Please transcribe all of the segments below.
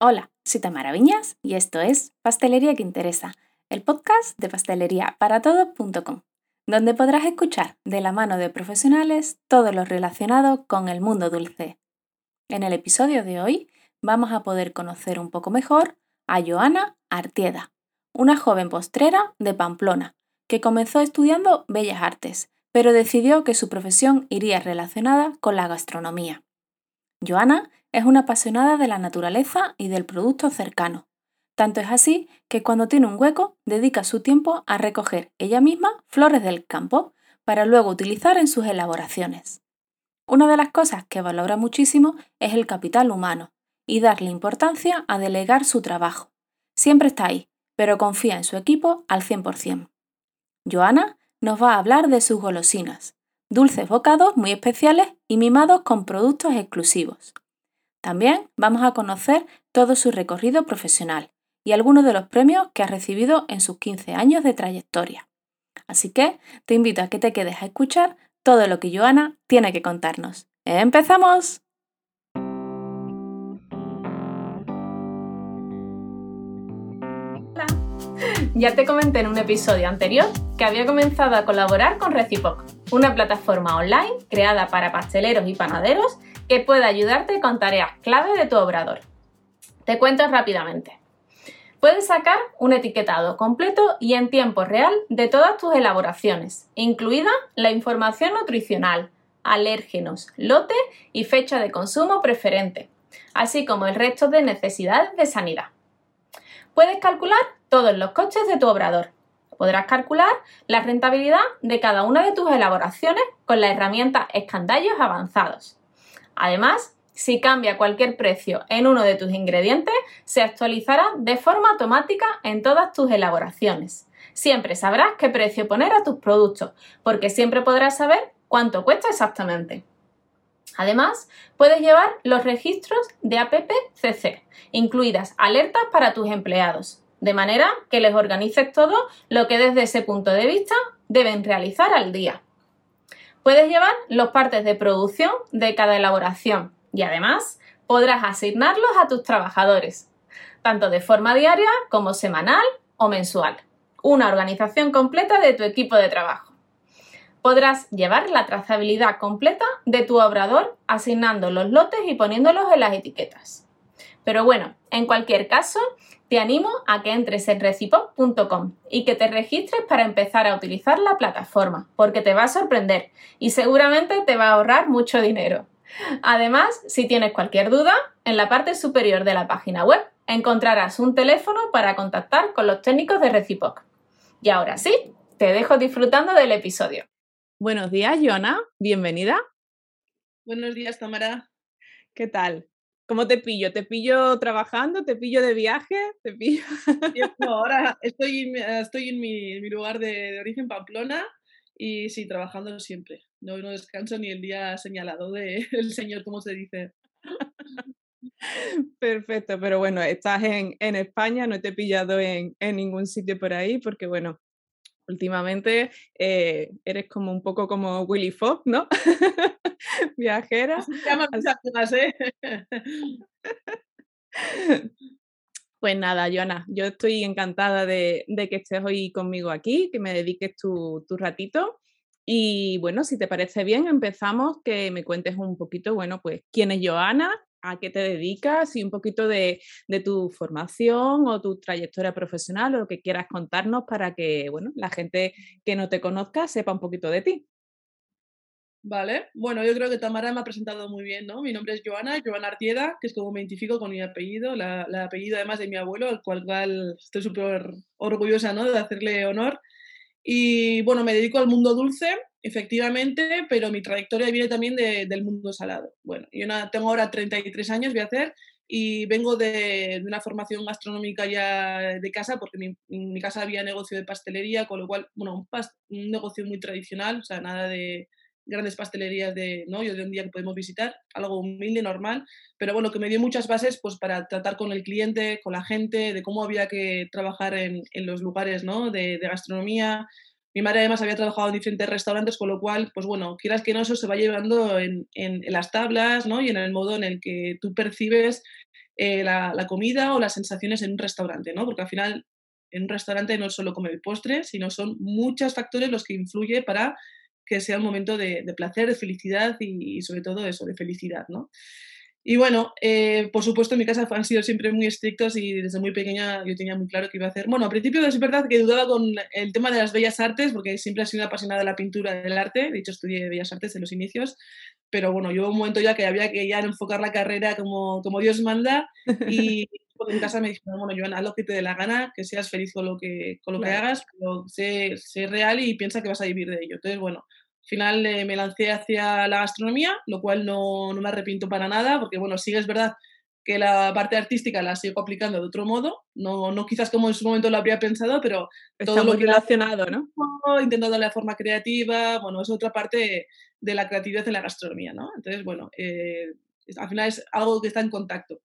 Hola, soy Tamara Viñas y esto es Pastelería que Interesa, el podcast de pasteleriaparatodos.com, donde podrás escuchar de la mano de profesionales todo lo relacionado con el mundo dulce. En el episodio de hoy vamos a poder conocer un poco mejor a Joana Artieda, una joven postrera de Pamplona, que comenzó estudiando Bellas Artes, pero decidió que su profesión iría relacionada con la gastronomía. Joana es una apasionada de la naturaleza y del producto cercano. Tanto es así que cuando tiene un hueco dedica su tiempo a recoger ella misma flores del campo para luego utilizar en sus elaboraciones. Una de las cosas que valora muchísimo es el capital humano y darle importancia a delegar su trabajo. Siempre está ahí, pero confía en su equipo al 100%. Joana nos va a hablar de sus golosinas, dulces bocados muy especiales y mimados con productos exclusivos. También vamos a conocer todo su recorrido profesional y algunos de los premios que ha recibido en sus 15 años de trayectoria. Así que te invito a que te quedes a escuchar todo lo que Joana tiene que contarnos. ¡Empezamos! Ya te comenté en un episodio anterior que había comenzado a colaborar con Recipoc, una plataforma online creada para pasteleros y panaderos que puede ayudarte con tareas clave de tu obrador. Te cuento rápidamente. Puedes sacar un etiquetado completo y en tiempo real de todas tus elaboraciones, incluida la información nutricional, alérgenos, lote y fecha de consumo preferente, así como el resto de necesidades de sanidad. Puedes calcular todos los costes de tu obrador. Podrás calcular la rentabilidad de cada una de tus elaboraciones con la herramienta escandallos avanzados. Además, si cambia cualquier precio en uno de tus ingredientes, se actualizará de forma automática en todas tus elaboraciones. Siempre sabrás qué precio poner a tus productos, porque siempre podrás saber cuánto cuesta exactamente. Además, puedes llevar los registros de APPCC, incluidas alertas para tus empleados, de manera que les organices todo lo que desde ese punto de vista deben realizar al día. Puedes llevar los partes de producción de cada elaboración y además podrás asignarlos a tus trabajadores, tanto de forma diaria como semanal o mensual. Una organización completa de tu equipo de trabajo. Podrás llevar la trazabilidad completa de tu obrador asignando los lotes y poniéndolos en las etiquetas. Pero bueno, en cualquier caso, te animo a que entres en recipop.com y que te registres para empezar a utilizar la plataforma, porque te va a sorprender y seguramente te va a ahorrar mucho dinero. Además, si tienes cualquier duda, en la parte superior de la página web encontrarás un teléfono para contactar con los técnicos de Recipoc. Y ahora sí, te dejo disfrutando del episodio. Buenos días, Joana. Bienvenida. Buenos días, Tamara. ¿Qué tal? ¿Cómo te pillo? ¿Te pillo trabajando? ¿Te pillo de viaje? ¿Te pillo? No, ahora estoy, estoy en mi, lugar de, origen, Pamplona, y sí, trabajando siempre. No, no descanso ni el día señalado del Señor, como se dice. Perfecto, pero bueno, estás en, en España, no te he pillado en, en ningún sitio por ahí, porque bueno, últimamente eh, eres como un poco como Willy Fox, ¿no? Viajera. ¿eh? Pues nada, Joana, yo estoy encantada de, que estés hoy conmigo aquí, que me dediques tu, tu, ratito. Y bueno, si te parece bien, empezamos, que me cuentes un poquito, bueno, pues quién es Joana, a qué te dedicas y un poquito de, tu formación o tu trayectoria profesional o lo que quieras contarnos para que bueno, la gente que no te conozca sepa un poquito de ti. Vale, bueno, yo creo que Tamara me ha presentado muy bien, ¿no? Mi nombre es Joana, Joana Artieda, que es como me identifico con mi apellido, la, apellido además de mi abuelo, al cual, cual estoy súper orgullosa, ¿no? De hacerle honor. Y bueno, me dedico al mundo dulce, efectivamente, pero mi trayectoria viene también del mundo salado. Bueno, yo tengo ahora 33 años, voy a hacer, y vengo de, una formación gastronómica ya de casa, porque en mi, casa había negocio de pastelería, con lo cual, bueno, un, un, negocio muy tradicional, o sea, nada de grandes pastelerías de, ¿no? Yo de un día que podemos visitar, algo humilde, normal, pero bueno, que me dio muchas bases pues para tratar con el cliente, con la gente, de cómo había que trabajar en, los lugares, ¿no? De, gastronomía, mi madre además había trabajado en diferentes restaurantes, con lo cual, pues bueno, quieras que no, eso se va llevando en, las tablas ¿no? y en el modo en el que tú percibes eh, la, comida o las sensaciones en un restaurante, ¿no? Porque al final en un restaurante no solo comer el postre, sino son muchos factores los que influyen para que sea un momento de, de placer, de felicidad y, y, sobre todo eso, de felicidad, ¿no? Y bueno, eh, por supuesto en mi casa han sido siempre muy estrictos y desde muy pequeña yo tenía muy claro que iba a hacer. Bueno, al principio es verdad que dudaba con el tema de las bellas artes, porque siempre he sido una apasionada de la pintura del arte, de hecho estudié bellas artes en los inicios, pero bueno, llegó un momento ya que había que ya enfocar la carrera como, como Dios manda y en casa me dijeron, bueno, Joana, haz lo que te dé la gana, que seas feliz con lo que, con lo que hagas, pero sé, sé real y piensa que vas a vivir de ello. Entonces, bueno, final eh, me lancé hacia la gastronomía, lo cual no, no, me arrepiento para nada, porque bueno, sí es verdad que la parte artística la sigo aplicando de otro modo, no, no quizás como en su momento lo habría pensado, pero Está todo lo que relacionado, ¿no? Intento darle la forma creativa, bueno, es otra parte de la creatividad en la gastronomía, ¿no? Entonces, bueno, eh, al final es algo que está en contacto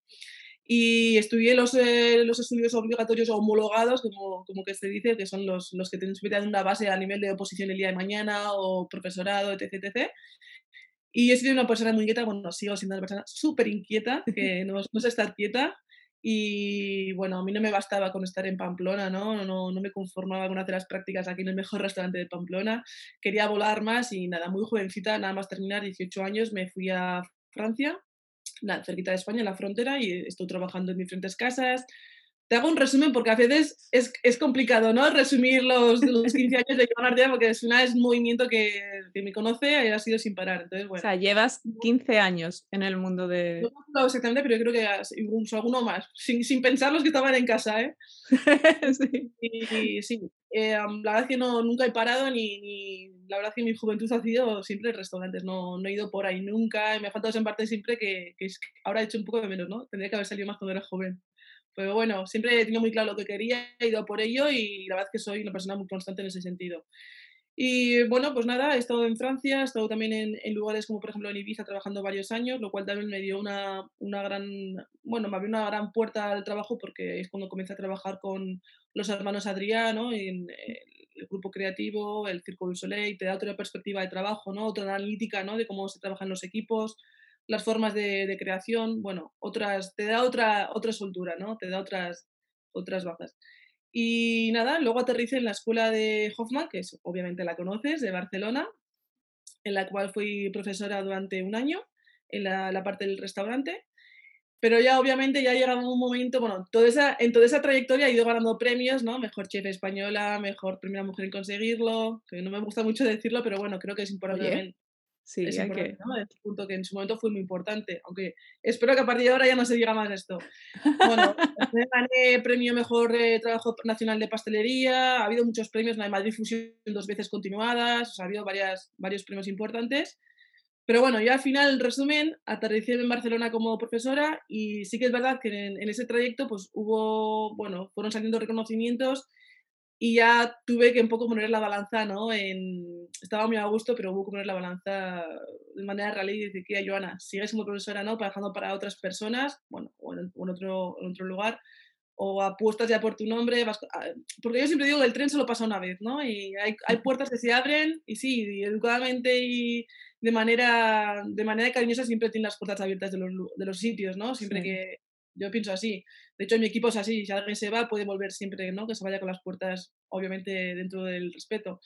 y estudié los, eh, los estudios obligatorios homologados, como, como que se dice, que son los, los que tienen una base a nivel de oposición el día de mañana o profesorado, etc. etc. Y he sido una persona muy inquieta, bueno, sigo siendo una persona súper inquieta, que no, no sé estar quieta. Y bueno, a mí no me bastaba con estar en Pamplona, ¿no? No, no me conformaba con hacer las prácticas aquí en el mejor restaurante de Pamplona. Quería volar más y nada, muy jovencita, nada más terminar 18 años, me fui a Francia cerquita de España, en la frontera, y estoy trabajando en diferentes casas. Te hago un resumen porque a veces es, es complicado, ¿no? Resumir los, los 15 años de Joan Ardea porque es, una, es un movimiento que, que, me conoce y ha sido sin parar. Entonces, bueno. O sea, llevas 15 años en el mundo de... No me exactamente, pero yo creo que incluso alguno más, sin, sin pensar los que estaban en casa, ¿eh? sí. Y, y, sí, eh, la verdad es que no, nunca he parado ni, ni, la verdad es que mi juventud ha sido siempre en restaurantes, no, no he ido por ahí nunca, me ha faltado en parte siempre que, que, ahora he hecho un poco de menos, ¿no? Tendría que haber salido más cuando era joven. Pero bueno, siempre he tenido muy claro lo que quería, he ido por ello y la verdad es que soy una persona muy constante en ese sentido. Y bueno, pues nada, he estado en Francia, he estado también en, en, lugares como por ejemplo en Ibiza trabajando varios años, lo cual también me dio una, una gran, bueno, me abrió una gran puerta al trabajo porque es cuando comencé a trabajar con los hermanos Adriano en el grupo creativo, el Circo del Soleil, te da otra perspectiva de trabajo, ¿no? Otra analítica, ¿no? De cómo se trabajan los equipos, las formas de, de creación, bueno, otras, te da otra, otra soltura, ¿no? Te da otras, otras bazas. Y nada, luego aterricé en la escuela de Hoffman, que es, obviamente la conoces, de Barcelona, en la cual fui profesora durante un año en la, la parte del restaurante. Pero ya obviamente ya llegaba un momento, bueno, toda esa, en toda esa trayectoria he ido ganando premios, ¿no? Mejor chef española, mejor primera mujer en conseguirlo, que no me gusta mucho decirlo, pero bueno, creo que es importante Sí, es hay que... ¿no? Es un punto que en su momento fue muy importante, aunque espero que a partir de ahora ya no se diga más esto. Bueno, gané premio Mejor eh, Trabajo Nacional de Pastelería, ha habido muchos premios, la de Madrid Fusión dos veces continuadas, o sea, ha habido varias, varios premios importantes. Pero bueno, ya al final, en resumen, aterricé en Barcelona como profesora y sí que es verdad que en, en ese trayecto pues hubo, bueno, fueron saliendo reconocimientos y ya tuve que un poco poner la balanza, ¿no? En, estaba muy a gusto, pero hubo que poner la balanza de manera real y decir que, Joana, sigues como profesora, ¿no? Trabajando para otras personas, bueno, o en, o en, otro, en otro lugar, o apuestas ya por tu nombre, vas, porque yo siempre digo que el tren solo pasa una vez, ¿no? Y hay, hay puertas que se abren y sí, y educadamente y de manera, de manera cariñosa siempre tienen las puertas abiertas de los, de los sitios, ¿no? Siempre sí. que, yo pienso así. De hecho, mi equipo es así. Si alguien se va, puede volver siempre, ¿no? Que se vaya con las puertas, obviamente, dentro del respeto.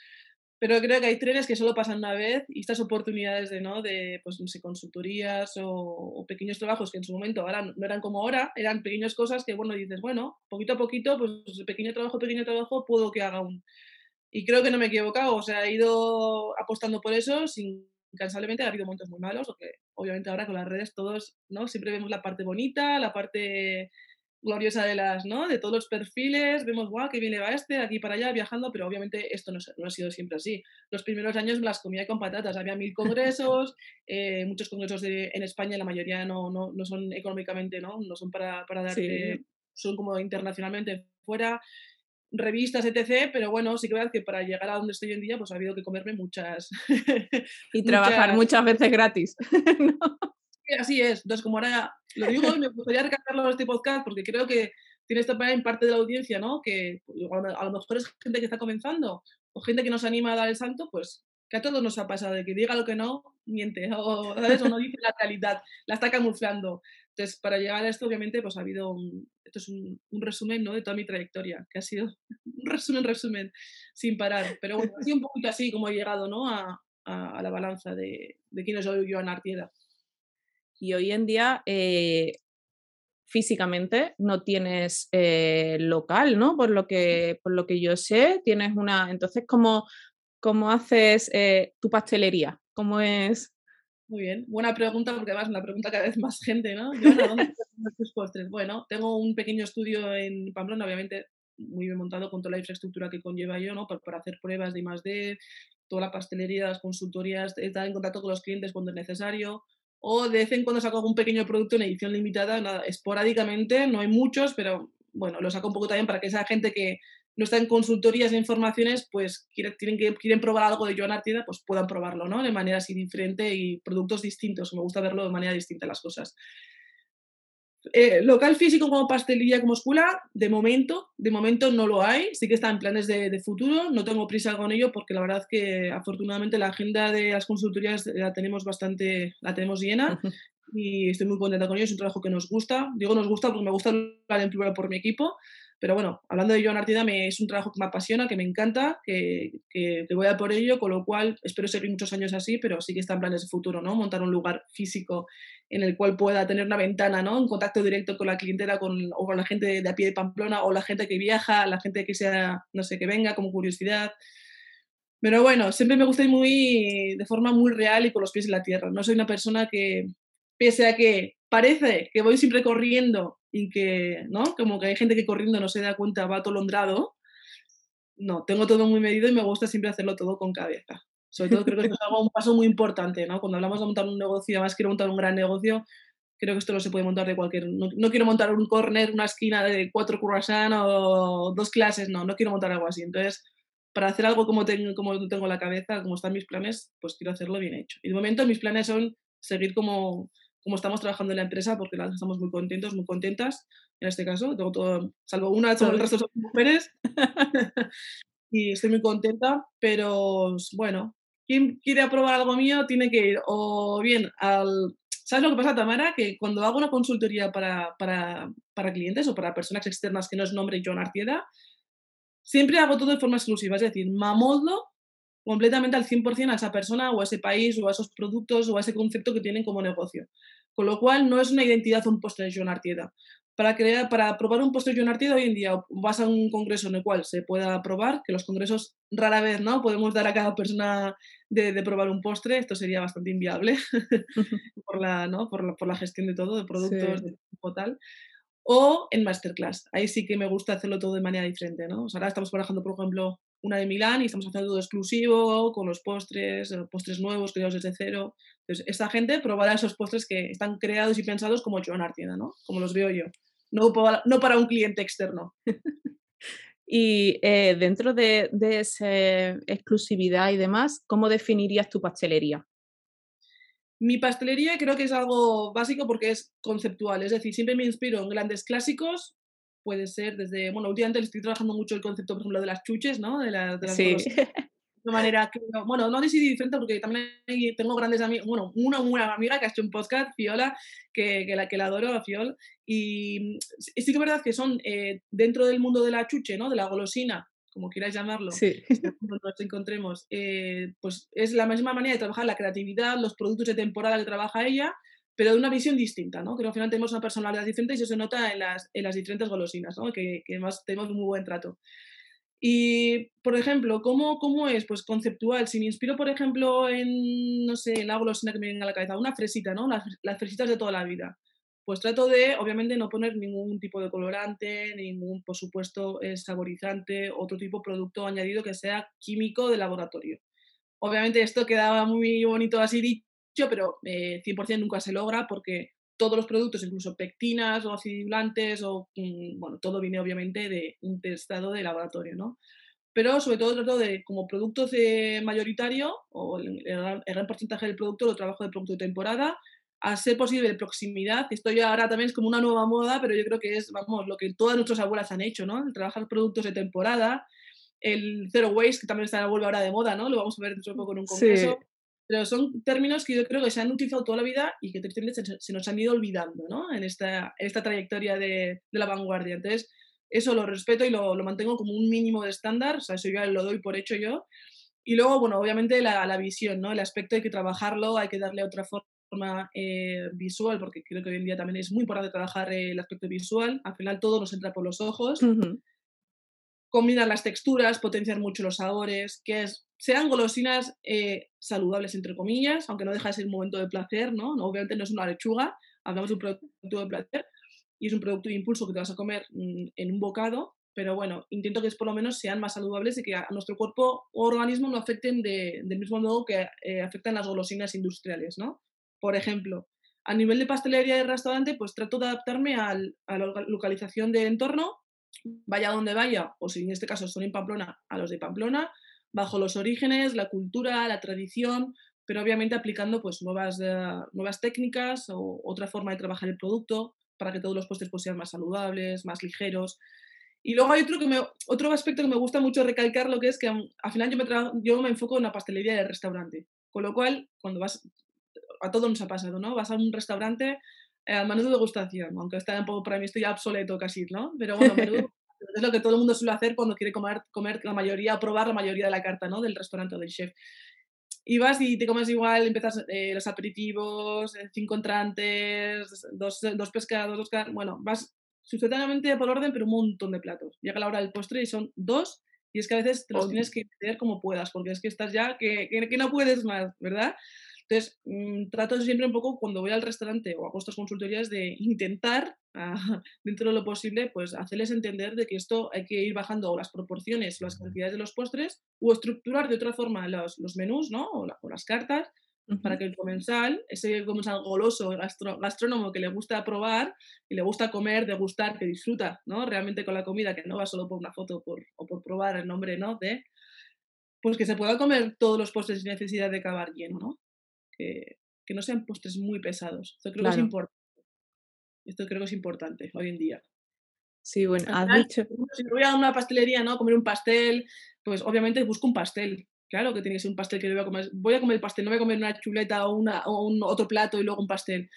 Pero creo que hay trenes que solo pasan una vez y estas oportunidades de, ¿no? De, pues, no sé, consultorías o, o, pequeños trabajos que en su momento ahora no eran como ahora, eran pequeñas cosas que, bueno, dices, bueno, poquito a poquito, pues, pequeño trabajo, pequeño trabajo, puedo que haga un... Y creo que no me he equivocado, o sea, he ido apostando por eso sin incansablemente ha habido momentos muy malos, porque obviamente ahora con las redes todos, ¿no? Siempre vemos la parte bonita, la parte gloriosa de las, ¿no? De todos los perfiles, vemos, guau, qué bien le va este, de aquí para allá, viajando, pero obviamente esto no, no, ha sido siempre así. Los primeros años me las comía con patatas, había mil congresos, eh, muchos congresos de, en España, la mayoría no, no, no, son económicamente, ¿no? No son para, para darte, sí. son como internacionalmente fuera, revistas, etc. Pero bueno, sí que verdad que para llegar a donde estoy hoy en día, pues ha habido que comerme muchas. y trabajar muchas, muchas veces gratis. ¿no? sí, así es. Entonces, como ahora lo digo y me gustaría recalcarlo en este podcast porque creo que tiene esta en parte de la audiencia, ¿no? Que a lo mejor es gente que está comenzando o gente que nos anima a dar el salto, pues que a todos nos ha pasado de que diga lo que no, miente o, ¿sabes? o no dice la realidad, la está camuflando. Entonces, para llegar a esto, obviamente, pues ha habido, un, esto es un, resumen ¿no? de toda mi trayectoria, que ha sido un resumen, resumen, sin parar. Pero bueno, ha sido un poquito así como he llegado ¿no? a, a, la balanza de, de quién soy yo en Artieda. Y hoy en día, eh, físicamente no tienes eh, local, ¿no? Por lo, que, por lo que yo sé, tienes una... Entonces, ¿cómo, cómo haces eh, tu pastelería? ¿Cómo es muy bien, buena pregunta porque además la pregunta cada vez más gente, ¿no? Joana, ¿dónde tus postres? Bueno, tengo un pequeño estudio en Pamplona, obviamente muy bien montado con toda la infraestructura que conlleva yo, ¿no? Para, hacer pruebas de I+.D., toda la pastelería, las consultorías, estar en contacto con los clientes cuando es necesario, o de vez en cuando saco algún pequeño producto en edición limitada, nada, esporádicamente, no hay muchos, pero bueno, lo saco un poco también para que esa gente que no está en consultorías e informaciones, pues quieren, tienen que, quieren probar algo de Joan Artida, pues puedan probarlo, ¿no? De manera así diferente y productos distintos. Me gusta verlo de manera distinta las cosas. Eh, local físico como pastelería, como escuela, de momento, de momento no lo hay. Sí que está en planes de, futuro. No tengo prisa con ello porque la verdad que afortunadamente la agenda de las consultorías la tenemos bastante, la tenemos llena. y estoy muy contenta con ello, es un trabajo que nos gusta. Digo nos gusta porque me gusta hablar en plural por mi equipo, pero bueno, hablando de Joan Artida, me, es un trabajo que me apasiona, que me encanta, que, que, voy a por ello, con lo cual espero seguir muchos años así, pero sí que está en planes de futuro, ¿no? Montar un lugar físico en el cual pueda tener una ventana, ¿no? En contacto directo con la clientela con, o con la gente de a pie de Pamplona o la gente que viaja, la gente que sea, no sé, que venga como curiosidad. Pero bueno, siempre me gusta ir muy, de forma muy real y con los pies en la tierra. No soy una persona que, pese a que parece que voy siempre corriendo y que, ¿no? Como que hay gente que corriendo no se da cuenta, va atolondrado. No, tengo todo muy medido y me gusta siempre hacerlo todo con cabeza. Sobre todo creo que es un paso muy importante, ¿no? Cuando hablamos de montar un negocio, además quiero montar un gran negocio, creo que esto no se puede montar de cualquier... No, quiero montar un corner, una esquina de cuatro croissants o dos clases, no, no quiero montar algo así. Entonces, para hacer algo como tengo, como tengo la cabeza, como están mis planes, pues quiero hacerlo bien hecho. Y de momento mis planes son seguir como cómo estamos trabajando en la empresa, porque estamos muy contentos, muy contentas en este caso. Tengo todo, salvo una, todo el resto son mujeres. y estoy muy contenta, pero bueno, quien quiere aprobar algo mío tiene que ir o bien al... ¿Sabes lo que pasa, Tamara? Que cuando hago una consultoría para, para, para clientes o para personas externas que no es nombre John Artieda, siempre hago todo de forma exclusiva, es decir, me completamente al 100% a esa persona o a ese país o a esos productos o a ese concepto que tienen como negocio. Con lo cual no es una identidad un postre de Artieda. Para, crear, para probar un postre de Artieda hoy en día vas a un congreso en el cual se pueda probar, que los congresos rara vez no podemos dar a cada persona de, probar un postre, esto sería bastante inviable por, la, ¿no? por, la, por, la, gestión de todo, de productos, de tipo tal o en masterclass. Ahí sí que me gusta hacerlo todo de manera diferente, ¿no? ahora estamos trabajando, por ejemplo, una de Milán y estamos haciendo todo exclusivo, con los postres, eh, postres nuevos creados desde cero. Entonces, esta gente probará esos postres que están creados y pensados como Joan Artieda, ¿no? Como los veo yo. No para, no para un cliente externo. y eh, dentro de, de esa exclusividad y demás, ¿cómo definirías tu pastelería? Mi pastelería creo que es algo básico porque es conceptual, es decir, siempre me inspiro en grandes clásicos, puede ser desde, bueno, últimamente estoy trabajando mucho el concepto, por ejemplo, de las chuches, ¿no? De, las sí. De manera que, bueno, no decidí diferente porque también tengo grandes amigos, bueno, una buena amiga que ha hecho un podcast, Fiola, que, que, la, que la adoro, a Fiol, y sí que es verdad que son eh, dentro del mundo de la chuche, ¿no? De la golosina, como quieras llamarlo, sí. nos encontremos, eh, pues es la misma manera de trabajar la creatividad, los productos de temporada que trabaja ella, pero de una visión distinta, ¿no? Que al final tenemos una personalidad diferente y eso se nota en las, en las diferentes golosinas, ¿no? Que, que además tenemos muy buen trato. Y, por ejemplo, ¿cómo, ¿cómo es? Pues conceptual. Si me inspiro, por ejemplo, en, no sé, en la golosina que me venga a la cabeza, una fresita, ¿no? Las, las fresitas de toda la vida pues trato de, obviamente, no poner ningún tipo de colorante, ningún, por supuesto, eh, saborizante, otro tipo de producto añadido que sea químico de laboratorio. Obviamente esto quedaba muy bonito así pero 100% eh, nunca se logra porque todos los productos, incluso pectinas o acidulantes, o, mm, bueno, todo viene obviamente de un testado de laboratorio, ¿no? Pero sobre todo trato de, como producto mayoritario, o el, el, gran porcentaje del producto lo trabajo de producto de temporada, a ser posible de proximidad. Esto ya ahora también es como una nueva moda, pero yo creo que es, vamos, lo que todas nuestras abuelas han hecho, ¿no? El trabajar productos de temporada, el zero waste, que también está vuelve ahora de moda, ¿no? Lo vamos a ver dentro de poco en un congreso. Pero son términos que yo creo que se han utilizado toda la vida y que se, se nos han ido olvidando ¿no? en, esta, esta trayectoria de, de, la vanguardia. Entonces, eso lo respeto y lo, lo, mantengo como un mínimo de estándar, o sea, eso ya lo doy por hecho yo. Y luego, bueno, obviamente la, la visión, ¿no? El aspecto hay que trabajarlo, hay que darle otra forma eh, visual, porque creo que hoy en día también es muy importante trabajar el aspecto visual. Al final todo nos entra por los ojos. Uh -huh. Combinar las texturas, potenciar mucho los sabores, que es sean golosinas eh, saludables, entre comillas, aunque no deja de ser un momento de placer, ¿no? Obviamente no es una lechuga, hablamos de un producto de placer y es un producto de impulso que te vas a comer mmm, en un bocado, pero bueno, intento que por lo menos sean más saludables y que a nuestro cuerpo o organismo no afecten de, del mismo modo que eh, afectan las golosinas industriales, ¿no? Por ejemplo, a nivel de pastelería de restaurante, pues trato de adaptarme al, a la localización de entorno, vaya donde vaya, o si en este caso son en Pamplona, a los de Pamplona, bajo los orígenes, la cultura, la tradición, pero obviamente aplicando pues nuevas, uh, nuevas técnicas o otra forma de trabajar el producto para que todos los postres pues, sean más saludables, más ligeros. Y luego hay otro, que otro aspecto que me gusta mucho recalcar, lo que es que um, al final yo me, yo me enfoco en la pastelería del restaurante. Con lo cual, cuando vas, a todos nos ha pasado, ¿no? Vas a un restaurante eh, al menú de degustación, aunque está un poco para mí estoy obsoleto casi, ¿no? Pero bueno, menú es lo que todo el mundo suele hacer cuando quiere comer, comer la mayoría, probar la mayoría de la carta ¿no? del restaurante o del chef. Y vas y te comes igual, empiezas eh, los aperitivos, eh, cinco entrantes, dos, dos pescados, dos carnes, bueno, vas sucesivamente por orden, pero un montón de platos. Llega la hora del postre y son dos, y es que a veces te los tienes que meter como puedas, porque es que estás ya que, que, que no puedes más, ¿verdad? Entonces, mmm, trato siempre un poco cuando voy al restaurante o hago estas consultorías de intentar, uh, dentro de lo posible, pues hacerles entender de que esto hay que ir bajando las proporciones, las cantidades de los postres o estructurar de otra forma los, los menús, ¿no? O, la, o las cartas, Uh -huh. para que el comensal, ese comensal goloso, gastro, gastrónomo que le gusta probar y le gusta comer, degustar, que disfruta ¿no? realmente con la comida, que no va solo por una foto por, o por probar el nombre ¿no? de, pues que se pueda comer todos los postres sin necesidad de acabar lleno, ¿no? Que, que no sean postres muy pesados. Esto creo claro. que es importante. Esto creo que es importante hoy en día. Sí, bueno, has dicho. Si voy a una pastelería, ¿no? A comer un pastel, pues obviamente busco un pastel. Claro que tiene que ser un pastel que voy a comer. Voy a comer el pastel, no voy a comer una chuleta o, una, o un otro plato y luego un pastel.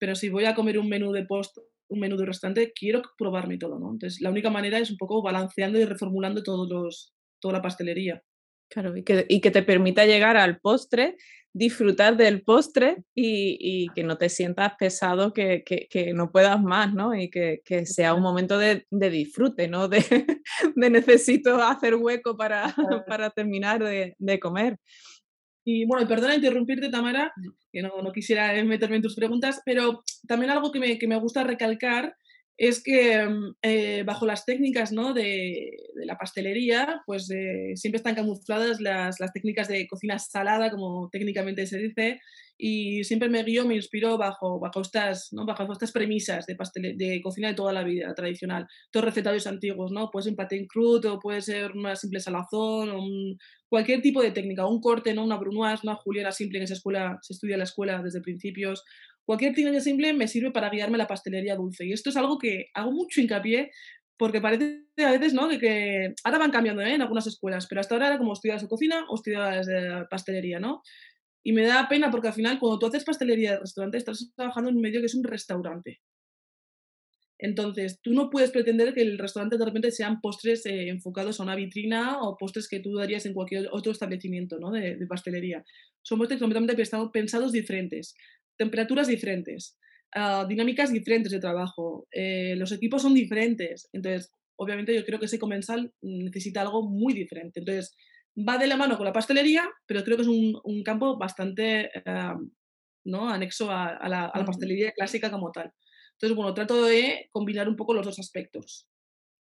Pero si voy a comer un menú de post, un menú de restaurante, quiero probarme todo, ¿no? Entonces, la única manera es un poco balanceando y reformulando todos los, toda la pastelería. Claro, y que, y que te permita llegar al postre disfrutar del postre y, y, que no te sientas pesado, que, que, que no puedas más, ¿no? Y que, que sea un momento de, de disfrute, ¿no? De, de, necesito hacer hueco para, para terminar de, de, comer. Y bueno, perdona interrumpirte, Tamara, que no, no, quisiera meterme en tus preguntas, pero también algo que me, que me gusta recalcar es que mm, eh, bajo las técnicas ¿no? de, la pastelería, pues eh, siempre están camufladas las, técnicas de cocina salada, como técnicamente se dice, y siempre me guío, me inspiro bajo, bajo, estas, ¿no? bajo estas premisas de, pastel, de cocina de toda la vida tradicional, todos recetarios antiguos, ¿no? puede ser un paté crudo, puede ser una simple salazón, cualquier tipo de técnica, un corte, ¿no? una brunoise, una juliana simple, en esa escuela se estudia en la escuela desde principios, Cualquier técnica simple me sirve para guiarme la pastelería dulce. Y esto es algo que hago mucho hincapié porque parece a veces, ¿no? Que, que ahora van cambiando ¿eh? en algunas escuelas, pero hasta ahora era como estudias de cocina o estudias de pastelería, ¿no? Y me da pena porque al final cuando tú haces pastelería de restaurante estás trabajando en un medio que es un restaurante. Entonces, tú no puedes pretender que el restaurante de repente sean postres eh, enfocados a una vitrina o postres que tú darías en cualquier otro establecimiento ¿no? de, de, pastelería. Son postres completamente pensados diferentes temperaturas diferentes, uh, dinámicas diferentes de trabajo, eh, los equipos son diferentes. Entonces, obviamente yo creo que ese comensal necesita algo muy diferente. Entonces, va de la mano con la pastelería, pero creo que es un, un campo bastante uh, ¿no? anexo a, a, la, a la pastelería clásica como tal. Entonces, bueno, trato de combinar un poco los dos aspectos.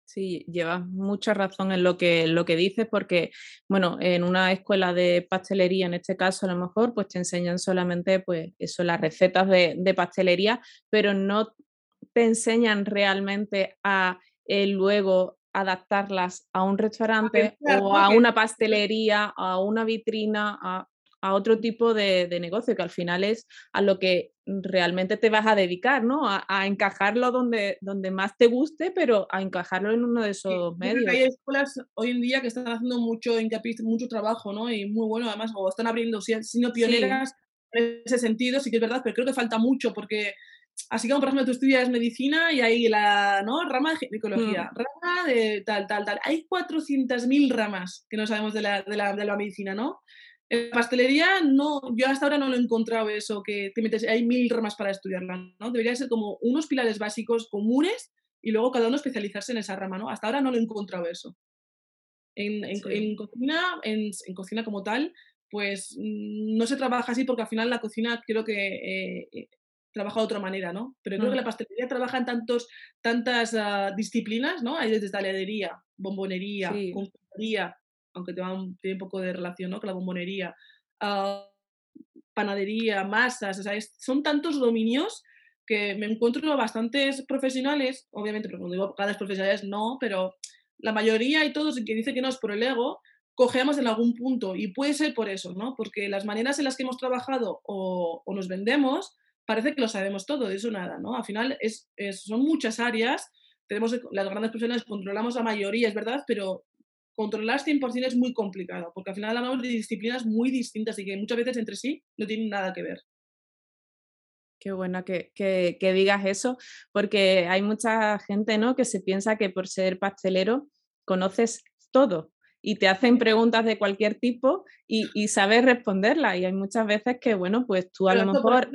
Sí, llevas mucha razón en lo que, lo que dices, porque, bueno, en una escuela de pastelería, en este caso, a lo mejor, pues te enseñan solamente, pues, eso, las recetas de, de pastelería, pero no te enseñan realmente a eh, luego adaptarlas a un restaurante a o a una pastelería, a una vitrina, a, a otro tipo de, negocio, que al final es a lo que realmente te vas a dedicar, ¿no? A, encajarlo donde, donde más te guste, pero a encajarlo en uno de esos medios. Hay escuelas hoy en día que están haciendo mucho mucho trabajo, ¿no? Y muy bueno, además, o están abriendo, siendo pioneras en ese sentido, sí que es verdad, pero creo que falta mucho porque así como por ejemplo tú estudias medicina y hay la ¿no? rama de ginecología, mm. rama de tal, tal, tal. Hay 400.000 ramas que no sabemos de la, de la, de la medicina, ¿no? En pastelería, no, yo hasta ahora no lo he encontrado eso, que te metes, hay mil ramas para estudiarla, ¿no? Debería ser como unos pilares básicos comunes y luego cada uno especializarse en esa rama, ¿no? Hasta ahora no lo he encontrado eso. En, en, cocina, en, en, cocina como tal, pues mm, no se trabaja así porque al final la cocina creo que eh, eh, trabaja de otra manera, ¿no? Pero creo que mm. la pastelería trabaja en tantos, tantas ah, disciplinas, ¿no? Hay desde taladería, bombonería, confitería, aunque te tiene un poco de relación ¿no? con la bombonería, ah, panadería, masas, o son tantos dominios que me encuentro bastantes profesionales, obviamente, pero cuando digo cada profesionales no, pero la mayoría y todos que dice que no es por el ego, cogeamos en algún punto y puede ser por eso, ¿no? Porque las maneras en las que hemos trabajado o, nos vendemos, parece que lo sabemos todo, de eso nada, ¿no? Al final es, son muchas áreas, tenemos las grandes profesionales, controlamos la mayoría, es verdad, pero controlar 100% es muy complicado, porque al final hablamos de disciplinas muy distintas y que muchas veces entre sí no tienen nada que ver. Qué bueno que, que, digas eso, porque hay mucha gente ¿no? que se piensa que por ser pastelero conoces todo y te hacen preguntas de cualquier tipo y, y sabes responderlas. Y hay muchas veces que, bueno, pues tú a lo mejor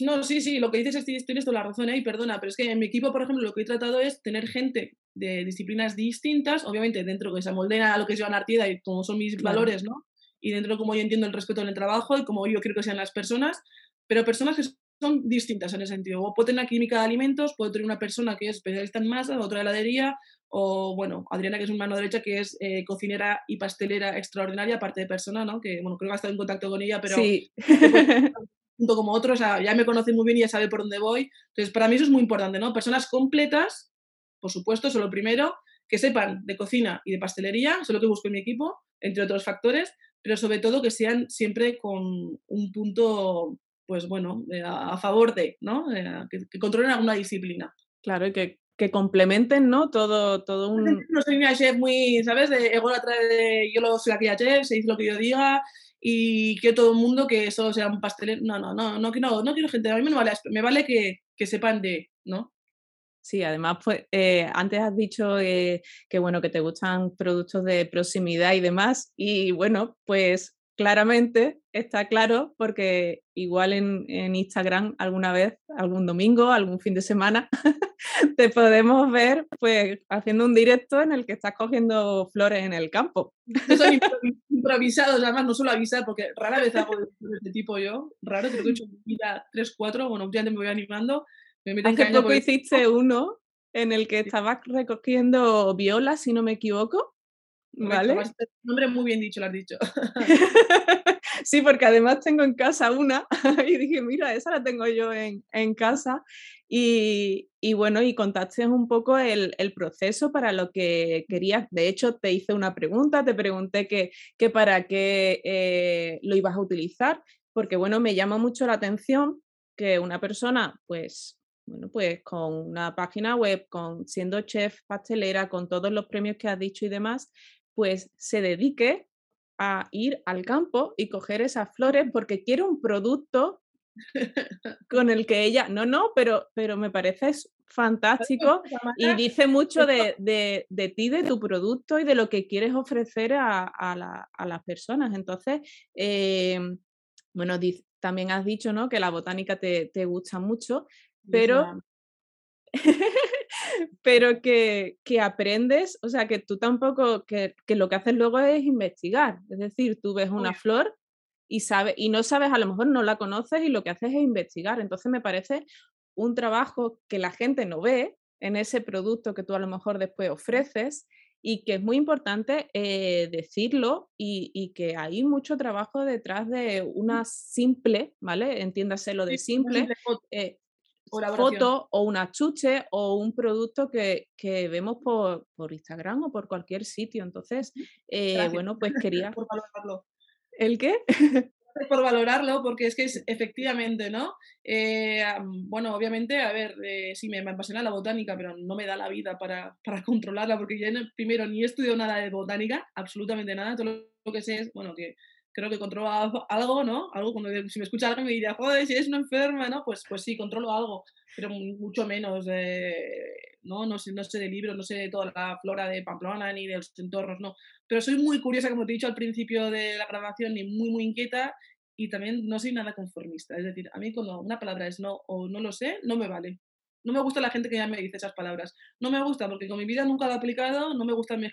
no, sí, sí, lo que dices es tienes toda la razón ahí, perdona, pero es que en mi equipo, por ejemplo, lo que he tratado es tener gente de disciplinas distintas, obviamente dentro que se amoldea a lo que es Joan Artieda y como son mis valores, ¿no? Y dentro de cómo yo entiendo el respeto en el trabajo y como yo quiero que sean las personas, pero personas que son distintas en ese sentido. O puedo tener una química de alimentos, puedo tener una persona que es especialista en masa, otra heladería, o bueno, Adriana, que es una mano derecha, que es eh, cocinera y pastelera extraordinaria, aparte de persona, ¿no? Que bueno, creo que ha estado en contacto con ella, pero sí. como otros, ya me conoce muy bien y ya sabe por dónde voy. Entonces, para mí eso es muy importante, ¿no? Personas completas, por supuesto, eso es lo primero, que sepan de cocina y de pastelería, eso es lo que busco en mi equipo, entre otros factores, pero sobre todo que sean siempre con un punto, pues bueno, a, favor de, ¿no? que, controlen alguna disciplina. Claro, y que, que complementen, ¿no? Todo, todo un... No soy una chef muy, ¿sabes? De ego de yo lo soy aquella chef, se dice lo que yo diga, y que todo el mundo que eso sea un pastelero. No, no, no, no, no, no quiero gente. A mí me vale, me vale que, que sepan de, ¿no? Sí, además, pues eh, antes has dicho eh, bueno, que te gustan productos de proximidad y demás. Y bueno, pues claramente está claro porque igual en, Instagram alguna vez, algún domingo, algún fin de semana, te podemos ver pues haciendo un directo en el que estás cogiendo flores en el campo. Son improvisados, además no suelo avisar porque rara vez hago de este tipo yo, raro, creo que he hecho mira, tres, cuatro, bueno, ya me voy animando. Me Hace poco hiciste uno en el que estabas recogiendo violas, si no me equivoco. ¿Vale? Nombre muy bien dicho, lo has dicho. sí, porque además tengo en casa una y dije, mira, esa la tengo yo en, en casa. Y, y, bueno, y contaste un poco el, el, proceso para lo que querías. De hecho, te hice una pregunta, te pregunté que, que para qué eh, lo ibas a utilizar, porque bueno, me llama mucho la atención que una persona, pues, bueno, pues con una página web, con siendo chef pastelera, con todos los premios que has dicho y demás, pues se dedique a ir al campo y coger esas flores porque quiere un producto con el que ella, no, no, pero, pero me parece fantástico y dice mucho de, de, ti, de tu producto y de lo que quieres ofrecer a, a, las personas. Entonces, em, bueno, también has dicho ¿no? que la botánica te, te gusta mucho, pero pero que, que, aprendes, o sea, que tú tampoco, que, que, lo que haces luego es investigar, es decir, tú ves una flor y, sabes, y no sabes, a lo mejor no la conoces y lo que haces es investigar, entonces me parece un trabajo que la gente no ve en ese producto que tú a lo mejor después ofreces y que es muy importante eh, decirlo y, y, que hay mucho trabajo detrás de una simple, ¿vale? Entiéndase lo de simple, foto o una chuche o un producto que, que vemos por, por, Instagram o por cualquier sitio. Entonces, eh, bueno, pues quería... ¿El qué? por valorarlo, porque es que es efectivamente, ¿no? Eh, bueno, obviamente, a ver, eh, sí me, apasiona la botánica, pero no me da la vida para, para controlarla, porque yo primero ni he estudiado nada de botánica, absolutamente nada, todo lo que sé es, bueno, que creo que controlo algo, ¿no? Algo, cuando si me escucha alguien me diría, joder, si eres una enferma, ¿no? Pues, pues sí, controlo algo, pero mucho menos, ¿no? No sé, no sé de libros, no sé de toda la flora de Pamplona ni de los entornos, no. Pero soy muy curiosa, como te he dicho al principio de la grabación, y muy, muy inquieta, y también no soy nada conformista. Es decir, a mí cuando una palabra es no o no lo sé, no me vale. No me gusta la gente que ya me dice esas palabras. No me gusta porque con mi vida nunca lo he aplicado, no me gusta en mi,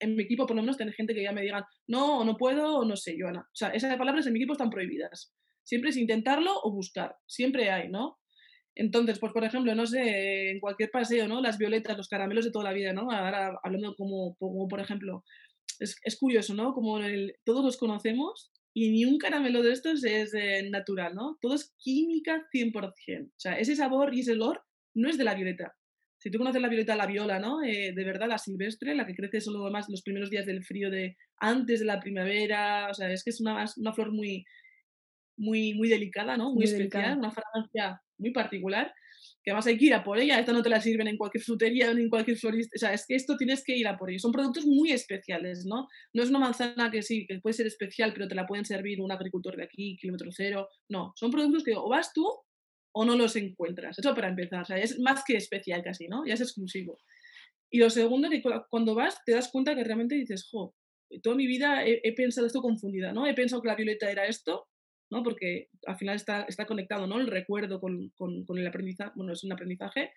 en mi equipo por lo menos tener gente que ya me digan no o no puedo o no sé, Joana. O sea, esas palabras en mi equipo están prohibidas. Siempre es intentarlo o buscar. Siempre hay, ¿no? Entonces, pues por ejemplo, no sé, en cualquier paseo, ¿no? Las violetas, los caramelos de toda la vida, ¿no? Ahora hablando como, como por ejemplo, es, curioso, ¿no? Como todos los conocemos y ni un caramelo de estos es eh, natural, ¿no? Todo es química 100%. O sea, ese sabor y ese olor no es de la violeta. Si tú conoces la violeta, la viola, ¿no? Eh, de verdad, la silvestre, la que crece solo más los primeros días del frío de antes de la primavera, o sea, es que es una, una flor muy, muy, muy delicada, ¿no? Muy, especial, una fragancia muy particular, que hay que ir a por ella, esta no te la sirven en cualquier frutería ni en cualquier florista, o sea, es que esto tienes que ir a por ello. Son productos muy especiales, ¿no? No es una manzana que sí, que puede ser especial, pero te la pueden servir un agricultor de aquí, kilómetro cero, no, son productos que o vas tú o no los encuentras. Eso para empezar, es más que especial casi, ¿no? Ya es exclusivo. Y lo segundo, que cuando vas te das cuenta que realmente dices, jo, toda mi vida he, pensado esto confundida, ¿no? He pensado que la violeta era esto, ¿no? Porque al final está, está conectado, ¿no? El recuerdo con, con, el aprendizaje, bueno, es un aprendizaje,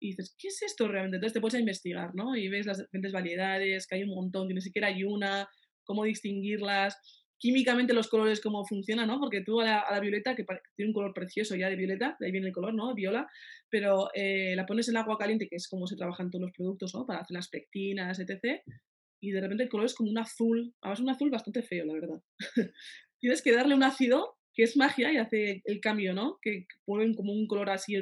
y dices, ¿qué es esto realmente? Entonces te puedes a investigar, ¿no? Y ves las diferentes variedades, que hay un montón, que ni siquiera hay una, cómo distinguirlas químicamente los colores cómo funcionan, ¿no? Porque tú a la, violeta, que tiene un color precioso ya de violeta, de ahí viene el color, ¿no? Viola, pero eh, la pones en agua caliente, que es como se trabajan todos los productos, ¿no? Para hacer las pectinas, etc. Y de repente el color es como un azul, además un azul bastante feo, la verdad. Tienes que darle un ácido, que es magia, y hace el cambio, ¿no? Que ponen como un color así,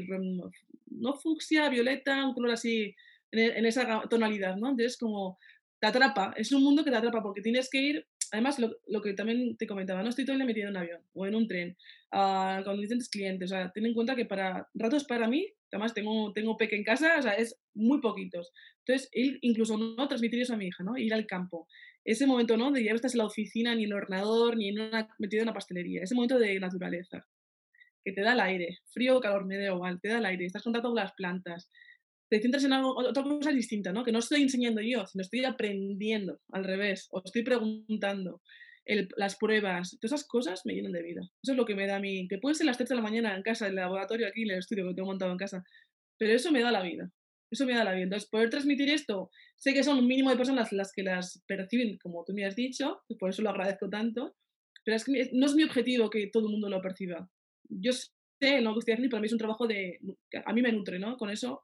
no fucsia, violeta, un color así, en, en esa tonalidad, ¿no? Entonces como te atrapa, es un mundo que te atrapa porque tienes que ir además, lo, que también te comentaba, no estoy todo el día metido en un avión o en un tren uh, con diferentes clientes. O sea, ten en cuenta que para ratos para mí, además tengo, tengo peque en casa, o sea, es muy poquitos. Entonces, ir, incluso no transmitir eso a mi hija, ¿no? Ir al campo. Ese momento, ¿no? De ya no estás en la oficina, ni en el ordenador, ni en una, metido en una pastelería. Ese momento de naturaleza. Que te da el aire. Frío o calor, me da igual. Te da el aire. Estás en contacto con las plantas te centras en algo, otra cosa distinta, ¿no? Que no estoy enseñando yo, sino estoy aprendiendo al revés, o estoy preguntando. las pruebas, todas esas cosas me llenan de vida. Eso es lo que me da a mí, que puede ser las 3 de la mañana en casa, en el laboratorio, aquí en el estudio que tengo montado en casa, pero eso me da la vida. Eso me da la vida. Entonces, poder transmitir esto, sé que son un mínimo de personas las que las perciben, como tú me has dicho, por eso lo agradezco tanto, pero es que no es mi objetivo que todo el mundo lo perciba. Yo sé lo que estoy haciendo y para mí es un trabajo de... a mí me nutre, ¿no? Con eso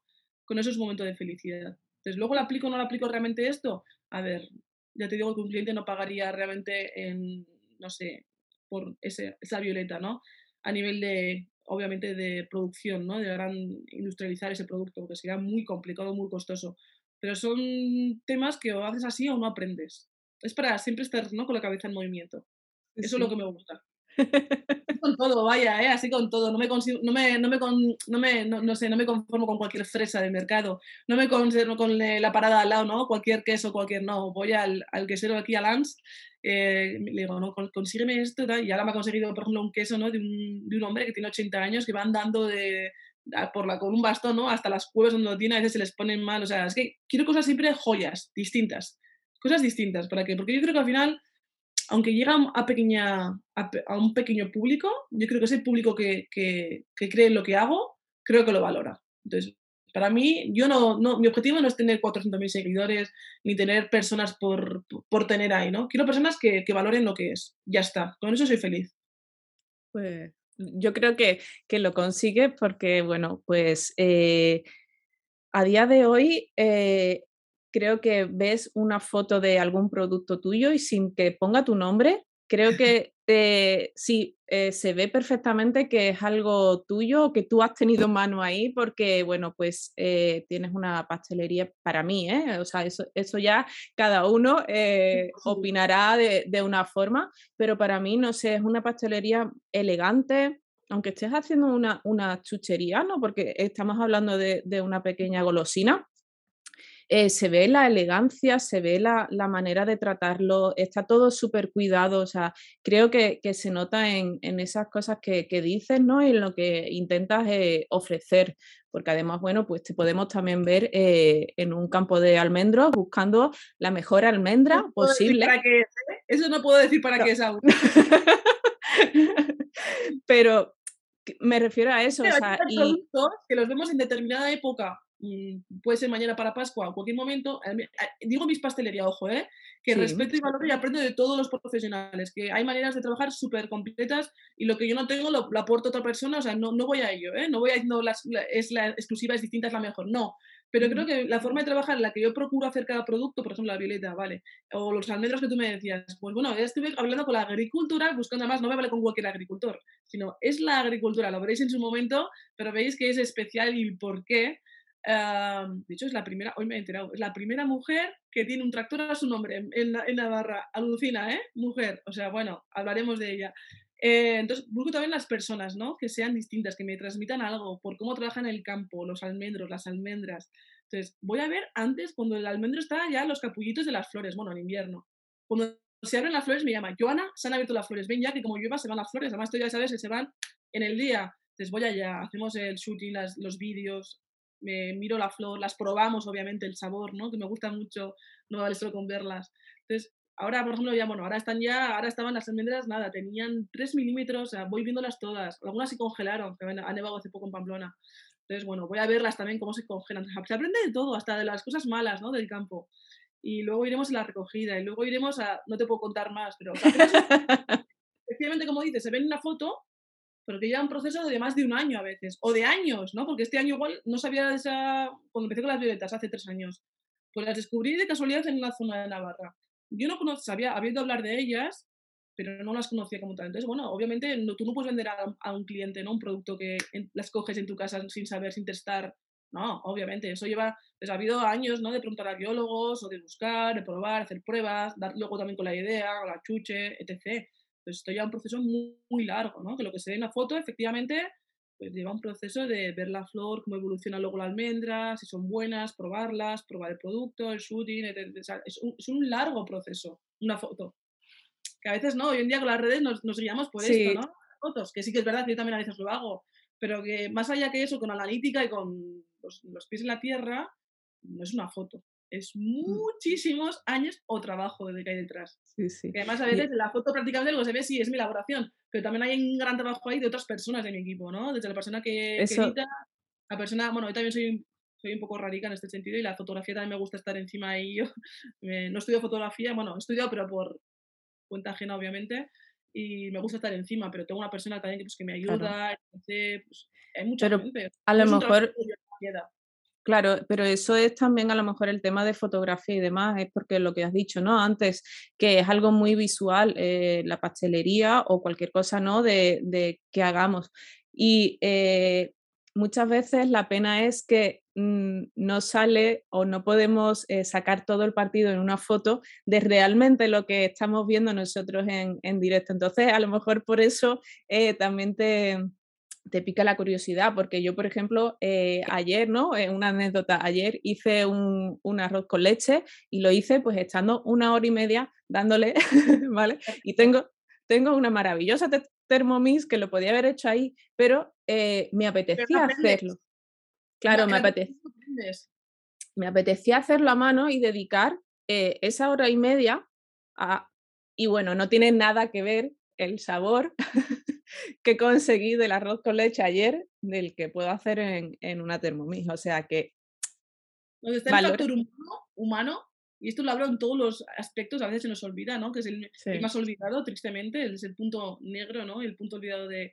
con esos momentos de felicidad. Entonces, luego lo aplico o no lo aplico realmente esto. A ver, ya te digo que un cliente no pagaría realmente en, no sé, por ese, esa violeta, ¿no? A nivel de, obviamente, de producción, ¿no? De gran industrializar ese producto, porque sería muy complicado, muy costoso. Pero son temas que o haces así o no aprendes. Es para siempre estar ¿no? con la cabeza en movimiento. Eso es lo que me gusta con todo, vaya, ¿eh? así con todo. No me, no me, no me, no, me no, sé, no me conformo con cualquier fresa del mercado. No me conformo con la parada al lado, ¿no? Cualquier queso, cualquier no. Voy al, al quesero aquí, a Lance, eh, le digo, no, consígueme esto. Y ahora me ha conseguido, por ejemplo, un queso ¿no? de, un, de un hombre que tiene 80 años que va andando de, por la, con un bastón, ¿no? Hasta las cuevas donde lo tiene, a veces se les ponen mal. O sea, es que quiero cosas siempre joyas, distintas. Cosas distintas. ¿Para qué? Porque yo creo que al final aunque llega a, pequeña, a, un pequeño público, yo creo que ese público que, que, cree en lo que hago, creo que lo valora. Entonces, para mí, yo no, no mi objetivo no es tener 400.000 seguidores ni tener personas por, por, tener ahí, ¿no? Quiero personas que, que, valoren lo que es. Ya está, con eso soy feliz. Pues yo creo que, que lo consigue porque, bueno, pues eh, a día de hoy eh, creo que ves una foto de algún producto tuyo y sin que ponga tu nombre, creo que eh, sí, eh, se ve perfectamente que es algo tuyo, que tú has tenido mano ahí, porque, bueno, pues eh, tienes una pastelería para mí, ¿eh? O sea, eso, eso ya cada uno opinará de, de, una forma, pero para mí, no sé, es una pastelería elegante, aunque estés haciendo una, una chuchería, ¿no? Porque estamos hablando de, de una pequeña golosina, eh, se ve la elegancia, se ve la, manera de tratarlo, está todo súper cuidado, o sea, creo que, se nota en, esas cosas que, dices, ¿no? Y en lo que intentas eh, ofrecer, porque además, bueno, pues te podemos también ver eh, en un campo de almendros buscando la mejor almendra posible. Eso no puedo decir para qué es aún. Pero me refiero a eso. o sea, y... que los vemos en determinada época puede ser mañana para Pascua o cualquier momento, digo mis pastelería, ojo, ¿eh? que respeto y valoro y aprendo de todos los profesionales, que hay maneras de trabajar súper completas y lo que yo no tengo lo, aporto a otra persona, o sea, no, no voy a ello, ¿eh? no voy a decir, no, es la exclusiva, es distinta, es la mejor, no, pero creo que la forma de trabajar en la que yo procuro hacer cada producto, por ejemplo la violeta, ¿vale? O los almendros que tú me decías, pues bueno, ya estuve hablando con la agricultura, buscando más, no me vale con cualquier agricultor, sino es la agricultura, lo veréis en su momento, pero veis que es especial y por qué de hecho, es la primera, hoy me he enterado, es la primera mujer que tiene un tractor a su nombre en, Navarra. Alucina, ¿eh? Mujer. O sea, bueno, hablaremos de ella. Eh, entonces, busco también las personas, ¿no? Que sean distintas, que me transmitan algo por cómo trabajan en el campo, los almendros, las almendras. Entonces, voy a ver antes, cuando el almendro está ya los capullitos de las flores, bueno, en invierno. Cuando se abren las flores, me llama, Joana, se han abierto las flores. Ven ya que como llueva se van las flores. Además, tú ya sabes que se van en el día. Entonces, voy allá, hacemos el shooting, las, los vídeos, me miro la flor, las probamos, obviamente, el sabor, ¿no? Que me gusta mucho, no vale solo con verlas. Entonces, ahora, por ejemplo, ya, bueno, ahora están ya, ahora estaban las almendras, nada, tenían 3 milímetros, o sea, voy viéndolas todas. Algunas se congelaron, que ha nevado hace poco en Pamplona. Entonces, bueno, voy a verlas también, cómo se congelan. Se aprende de todo, hasta de las cosas malas, ¿no? Del campo. Y luego iremos a la recogida, y luego iremos a, no te puedo contar más, pero... efectivamente, como dices, se ve en una foto pero que lleva un proceso de más de un año a veces, o de años, ¿no? Porque este año igual no sabía esa, cuando empecé con las violetas hace tres años, pues las descubrí de casualidad en una zona de Navarra. Yo no conocía, había oído hablar de ellas, pero no las conocía como tal. Entonces, bueno, obviamente no, tú no puedes vender a, un cliente, ¿no? Un producto que las coges en tu casa sin saber, sin testar. No, obviamente, eso lleva, pues ha habido años, ¿no? De preguntar a biólogos o de buscar, de probar, hacer pruebas, dar luego también con la idea, la chuche, etc. Pues esto lleva un proceso muy, largo, ¿no? Que lo que se ve en la foto, efectivamente, pues lleva un proceso de ver la flor, cómo evoluciona luego la almendra, si son buenas, probarlas, probar el producto, el shooting, etc. es, un, largo proceso, una foto. Que a veces no, hoy en día con las redes nos, nos guiamos por esto, ¿no? Fotos, que sí que es verdad que yo también a veces lo hago, pero que más allá que eso, con analítica y con los pies en la tierra, no es una foto es mm. muchísimos años o trabajo de que hay detrás. Sí, sí. además a veces la foto prácticamente lo que se ve sí es mi elaboración, pero también hay un gran trabajo ahí de otras personas de mi equipo, ¿no? Desde la persona que, edita, la persona, bueno, yo también soy, soy un poco radical en este sentido y la fotografía también me gusta estar encima y yo no estudio fotografía, bueno, he estudiado pero por cuenta ajena obviamente y me gusta estar encima, pero tengo una persona también que, pues, que me ayuda, pues, hay mucha gente. A lo mejor Claro, pero eso es también a lo mejor el tema de fotografía y demás, es porque lo que has dicho, ¿no? Antes, que es algo muy visual, eh, la pastelería o cualquier cosa, ¿no? De, de que hagamos. Y eh, muchas veces la pena es que mm, no sale o no podemos eh, sacar todo el partido en una foto de realmente lo que estamos viendo nosotros en, en directo. Entonces, a lo mejor por eso también te te pica la curiosidad, porque yo, por ejemplo, eh, ayer, ¿no? Eh, una anécdota, ayer hice un, un, arroz con leche y lo hice pues estando una hora y media dándole, ¿vale? Y tengo, tengo una maravillosa Thermomix que lo podía haber hecho ahí, pero eh, me apetecía hacerlo. Claro, me apetecía. Me apetecía hacerlo a mano y dedicar esa hora y media a... Y bueno, no tiene nada que ver el sabor que conseguí del arroz con leche ayer del que puedo hacer en, en una Thermomix. O sea que... Donde está el factor humano, y esto lo hablo en todos los aspectos, a veces se nos olvida, ¿no? Que es el, más olvidado, tristemente, es el punto negro, ¿no? El punto olvidado de,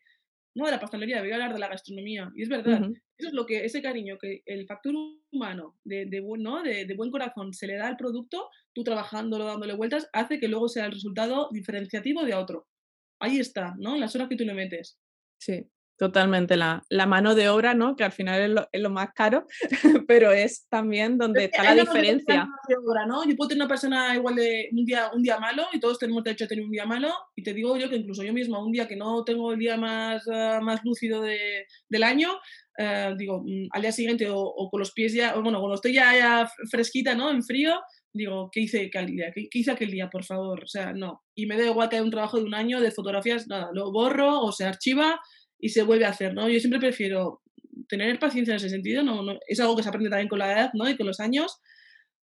no de la pastelería, voy a hablar de la gastronomía. Y es verdad, eso es lo que, ese cariño que el factor humano de, de, ¿no? de, de, buen corazón se le da al producto, tú trabajándolo, dándole vueltas, hace que luego sea el resultado diferenciativo de otro. Ahí está, ¿no? Las horas que tú le metes. Sí. Totalmente, la, la, mano de obra, ¿no? Que al final es lo, es lo más caro, pero es también donde está la diferencia. obra, ¿no? Yo puedo tener una persona igual de un día, un día malo, y todos tenemos derecho a tener un día malo, y te digo yo que incluso yo misma, un día que no tengo el día más, uh, más lúcido de, del año, uh, digo, mm, al día siguiente o, o, con los pies ya, o bueno, cuando estoy ya, ya fresquita, ¿no? En frío, digo, ¿qué hice aquel día? ¿Qué, ¿Qué, hice aquel día, por favor? O sea, no. Y me da igual que haya un trabajo de un año de fotografías, nada, lo borro o se archiva y se vuelve a hacer, ¿no? Yo siempre prefiero tener paciencia en ese sentido, ¿no? no es algo que se aprende también con la edad, ¿no? Y con los años.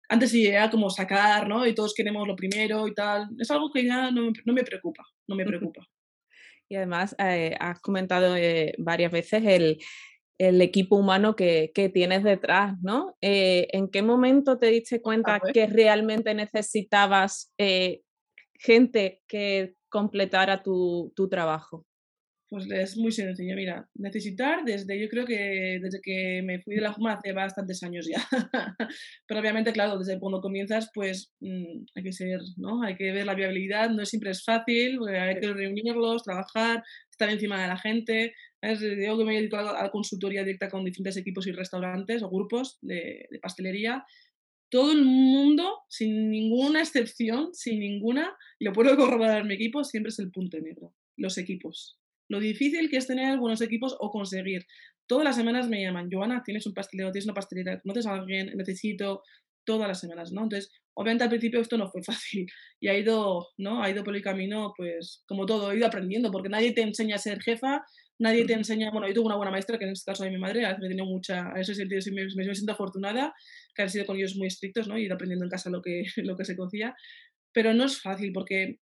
Antes sí era como sacar, ¿no? Y todos queremos lo primero y tal. Es algo que ya no, no me preocupa, no me preocupa. Y además eh, has comentado eh, varias veces el, el equipo humano que, que, tienes detrás, ¿no? Eh, ¿En qué momento te diste cuenta que realmente necesitabas eh, gente que completara tu, tu trabajo? Pues es muy sencillo, mira, necesitar desde, yo creo que desde que me fui de la Juma hace bastantes años ya. Pero obviamente, claro, desde cuando comienzas, pues mmm, hay que ser, ¿no? Hay que ver la viabilidad, no siempre es fácil, hay que reunirlos, trabajar, estar encima de la gente. Es, digo que me he dedicado a la consultoría directa con diferentes equipos y restaurantes o grupos de, de pastelería todo el mundo, sin ninguna excepción, sin ninguna, y lo puedo corroborar en mi equipo, siempre es el punto negro, los equipos lo difícil que es tener buenos equipos o conseguir. Todas las semanas me llaman, Joana, tienes un pastelero, tienes una pastelera, no te alguien, necesito, todas las semanas, ¿no? Entonces, obviamente al principio esto no fue fácil y ha ido, ¿no? Ha ido por el camino, pues, como todo, he ido aprendiendo, porque nadie te enseña a ser jefa, nadie te enseña, bueno, yo tuve una buena maestra, que en este caso es mi madre, a me he tenido mucha, a ese sentido me, siento afortunada, que han sido con ellos muy estrictos, ¿no? Y ido aprendiendo en casa lo que, lo que se cocía, pero no es fácil, porque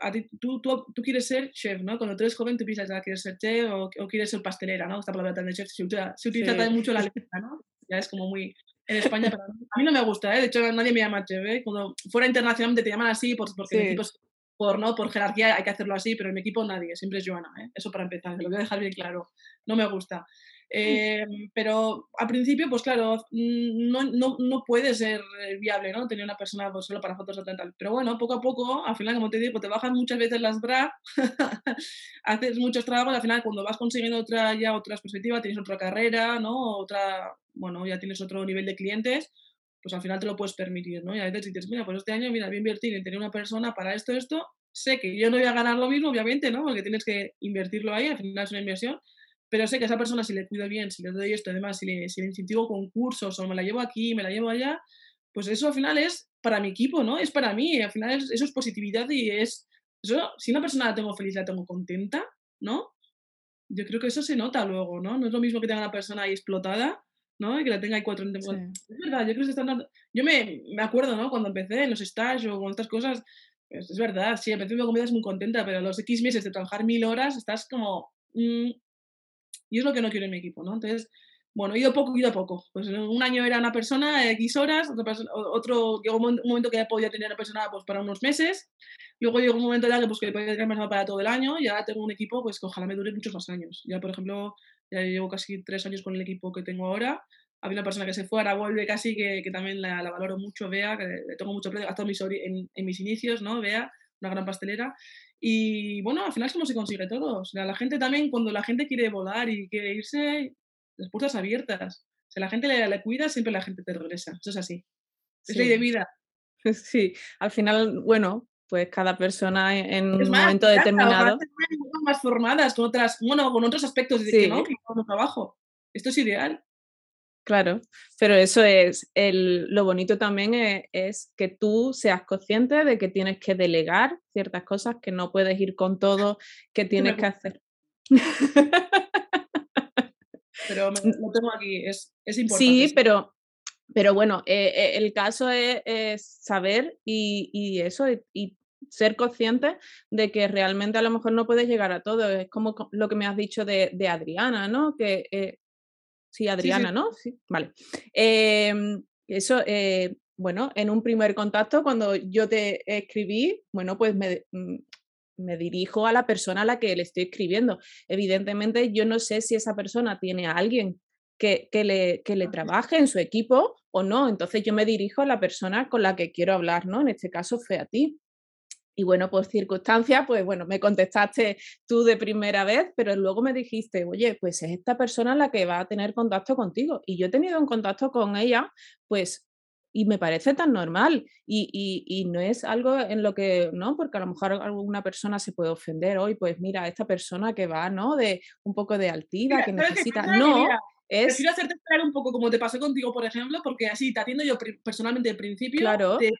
a ti, tú, tú, tú, quieres ser chef, ¿no? Cuando tú eres joven, tú piensas, ya quieres ser chef o, o, quieres ser pastelera, ¿no? Esta palabra también de chef se utiliza, se utiliza sí. también mucho la letra, ¿no? Ya es como muy... En España, pero a mí no me gusta, ¿eh? De hecho, nadie me llama chef, ¿eh? Cuando fuera internacionalmente te llaman así por, porque sí. en equipos, por, ¿no? por jerarquía hay que hacerlo así, pero en mi equipo nadie, siempre es Joana, ¿eh? Eso para empezar, lo voy a dejar bien claro. No me gusta. Eh, pero al principio, pues claro, mm, no, no, no, puede ser eh, viable, ¿no? Tener una persona pues, solo para fotos tal. Pero bueno, poco a poco, al final, como te digo, te bajan muchas veces las bra, haces muchos trabajos, al final cuando vas consiguiendo otra ya otras perspectivas, tienes otra carrera, ¿no? Otra, bueno, ya tienes otro nivel de clientes, pues al final te lo puedes permitir, ¿no? Y a veces dices, mira, pues este año, mira, voy a invertir en tener una persona para esto, esto, sé que yo no voy a ganar lo mismo, obviamente, ¿no? Porque tienes que invertirlo ahí, al final es una inversión, pero sé que a esa persona si le cuido bien, si le doy esto, además, si le, si le incentivo con cursos o me la llevo aquí, me la llevo allá, pues eso al final es para mi equipo, ¿no? Es para mí, al final es, eso es positividad y es, eso, si una persona la tengo feliz, la tengo contenta, ¿no? Yo creo que eso se nota luego, ¿no? No es lo mismo que tenga una persona ahí explotada, ¿no? Y que la tenga ahí cuatro... Sí. Es verdad, yo creo que se están dando... Yo me, me acuerdo, ¿no? Cuando empecé en los stages o con estas cosas, pues es verdad, sí, al principio me es muy contenta, pero a los X meses de trabajar mil horas estás como... Mmm, y es lo que no quiero en mi equipo, ¿no? Entonces, bueno, he ido poco, he ido poco. Pues un año era una persona, X horas, otra persona, otro, llegó un momento que ya podía tener una persona pues, para unos meses, luego llegó un momento ya que, pues, que podía tener persona para todo el año, y ahora tengo un equipo pues, que ojalá me dure muchos más años. Ya, por ejemplo, ya llevo casi tres años con el equipo que tengo ahora, había una persona que se fue, ahora vuelve casi, que, que también la, la, valoro mucho, Vea, que le tengo mucho aprecio, hasta mis, en, en mis inicios, ¿no? Vea, una gran pastelera, y bueno, al final es como se consigue todo. O sea, la gente también, cuando la gente quiere volar y quiere irse, las puertas abiertas. Si la gente le, le cuida, siempre la gente te regresa. Eso es así. Es sí. ley de vida. Sí, al final, bueno, pues cada persona en es un más, momento determinado. Más formadas con otras, bueno, con otros aspectos de sí. que no, que con trabajo. Esto es ideal. Claro, pero eso es, el, lo bonito también es, es, que tú seas consciente de que tienes que delegar ciertas cosas, que no puedes ir con todo, que tienes que hacer. Pero me, lo tengo aquí, es, es importante. Sí, pero, pero bueno, eh, el caso es, es saber y, y eso, y, y ser consciente de que realmente a lo mejor no puedes llegar a todo. Es como lo que me has dicho de, de Adriana, ¿no? Que eh, Sí, Adriana, sí, sí. ¿no? Sí, vale. Eh, eso, eh, bueno, en un primer contacto, cuando yo te escribí, bueno, pues me, me dirijo a la persona a la que le estoy escribiendo. Evidentemente, yo no sé si esa persona tiene a alguien que, le, que le trabaje en su equipo o no. Entonces yo me dirijo a la persona con la que quiero hablar, ¿no? En este caso fue a ti. Y bueno, por circunstancias, pues bueno, me contestaste tú de primera vez, pero luego me dijiste, oye, pues es esta persona la que va a tener contacto contigo. Y yo he tenido un contacto con ella, pues y me parece tan normal y, no es algo en lo que, ¿no? Porque a lo mejor alguna persona se puede ofender hoy, pues mira, esta persona que va, ¿no? De un poco de altiva, que necesita, no. es... Prefiero hacerte esperar un poco como te pasó contigo, por ejemplo, porque así te atiendo yo personalmente al principio, claro. te,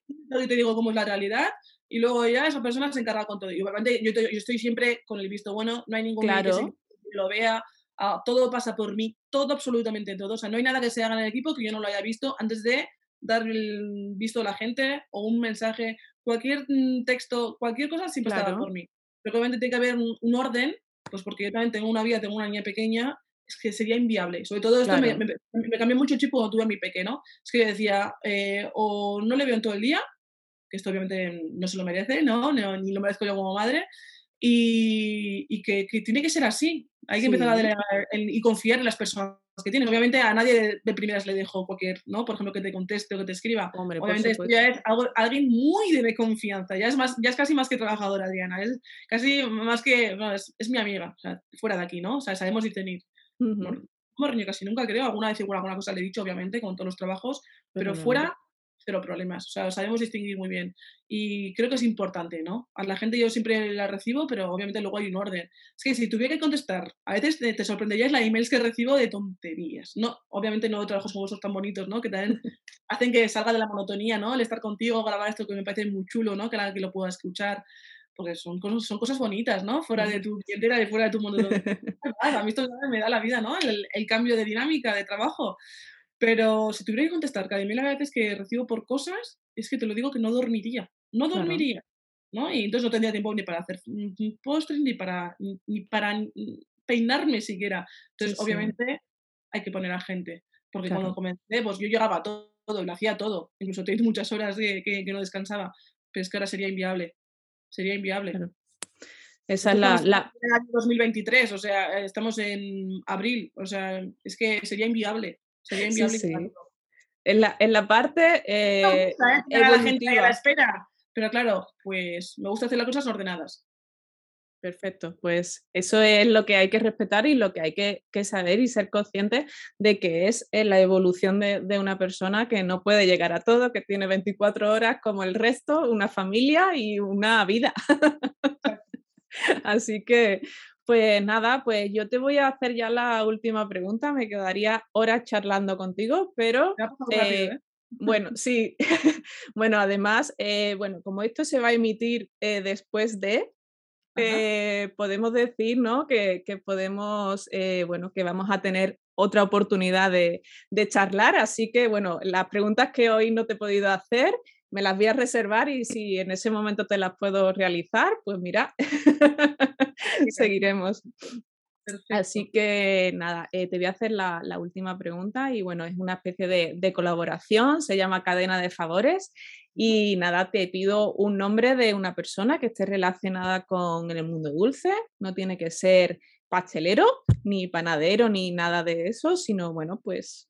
te digo cómo es la realidad y luego ya esa persona se encarga con todo. Y obviamente yo, yo estoy siempre con el visto bueno, no hay ningún claro. que lo vea, ah, todo pasa por mí, todo, absolutamente todo. O sea, no hay nada que se haga en el equipo que yo no lo haya visto antes de dar el visto a la gente o un mensaje, cualquier mm, texto, cualquier cosa siempre está por mí. Pero obviamente tiene que haber un, orden, pues porque yo también tengo una vida, tengo una niña pequeña, es que sería inviable. Sobre todo esto me, me, cambió mucho el chip cuando tuve a mi pequeño. Es que yo decía, eh, o no le veo en todo el día, que esto obviamente no se lo merece, ¿no? ni lo merezco yo como madre, y, y que, que, tiene que ser así. Hay que empezar a delegar y confiar en las personas que tienes. Obviamente a nadie de, primeras le dejo cualquier, ¿no? Por ejemplo, que te conteste o que te escriba. Obviamente esto ya es algo, alguien muy de confianza. Ya es, más, ya es casi más que trabajadora, Adriana. Es casi más que, es, mi amiga, o sea, fuera de aquí, ¿no? O sea, sabemos discernir. Uh -huh. casi nunca creo. Alguna vez igual alguna cosa le he dicho, obviamente, con todos los trabajos, pero, fuera cero problemas. O sea, sabemos distinguir muy bien. Y creo que es importante, ¿no? A la gente yo siempre la recibo, pero obviamente luego hay un orden. Es que si tuviera que contestar, a veces te, sorprenderías la emails que recibo de tonterías. No, obviamente no de trabajos como vosotros tan bonitos, ¿no? Que también hacen que salga de la monotonía, ¿no? El estar contigo, grabar esto que me parece muy chulo, ¿no? Que la que lo pueda escuchar porque son cosas, son cosas bonitas, ¿no? Fuera de tu clientela y fuera de tu mundo. a mí esto me da la vida, ¿no? El, el, cambio de dinámica de trabajo. Pero si tuviera que contestar cada mil veces que recibo por cosas, es que te lo digo que no dormiría. No dormiría. ¿no? Y entonces no tendría tiempo ni para hacer postres, ni para, ni para peinarme siquiera. Entonces, obviamente, hay que poner a gente. Porque cuando comencé, pues yo llegaba a todo, lo hacía todo. Incluso tengo muchas horas de, que, que, no descansaba. Pero es que ahora sería inviable. Sería inviable. Esa es la, la... 2023, o sea, estamos en abril, o sea, es que sería inviable. Sería inviable. En, la, en la parte eh, la gente a la espera. Pero claro, pues me gusta hacer las cosas ordenadas. Perfecto, pues eso es lo que hay que respetar y lo que hay que, que saber y ser consciente de que es eh, la evolución de, de, una persona que no puede llegar a todo, que tiene 24 horas como el resto, una familia y una vida. Así que, pues nada, pues yo te voy a hacer ya la última pregunta. Me quedaría horas charlando contigo, pero eh, ¿eh? bueno, sí. bueno, además, eh, bueno, como esto se va a emitir después de, podemos decir, ¿no? Que, que podemos, bueno, que vamos a tener otra oportunidad de, de, charlar. Así que, bueno, las preguntas que hoy no te he podido hacer, me las voy a reservar y si en ese momento te las puedo realizar, pues mira, seguiremos. Así que nada, eh, te voy a hacer la, última pregunta y bueno, es una especie de, colaboración, se llama cadena de favores y nada, te pido un nombre de una persona que esté relacionada con el mundo dulce, no tiene que ser pastelero, ni panadero, ni nada de eso, sino bueno, pues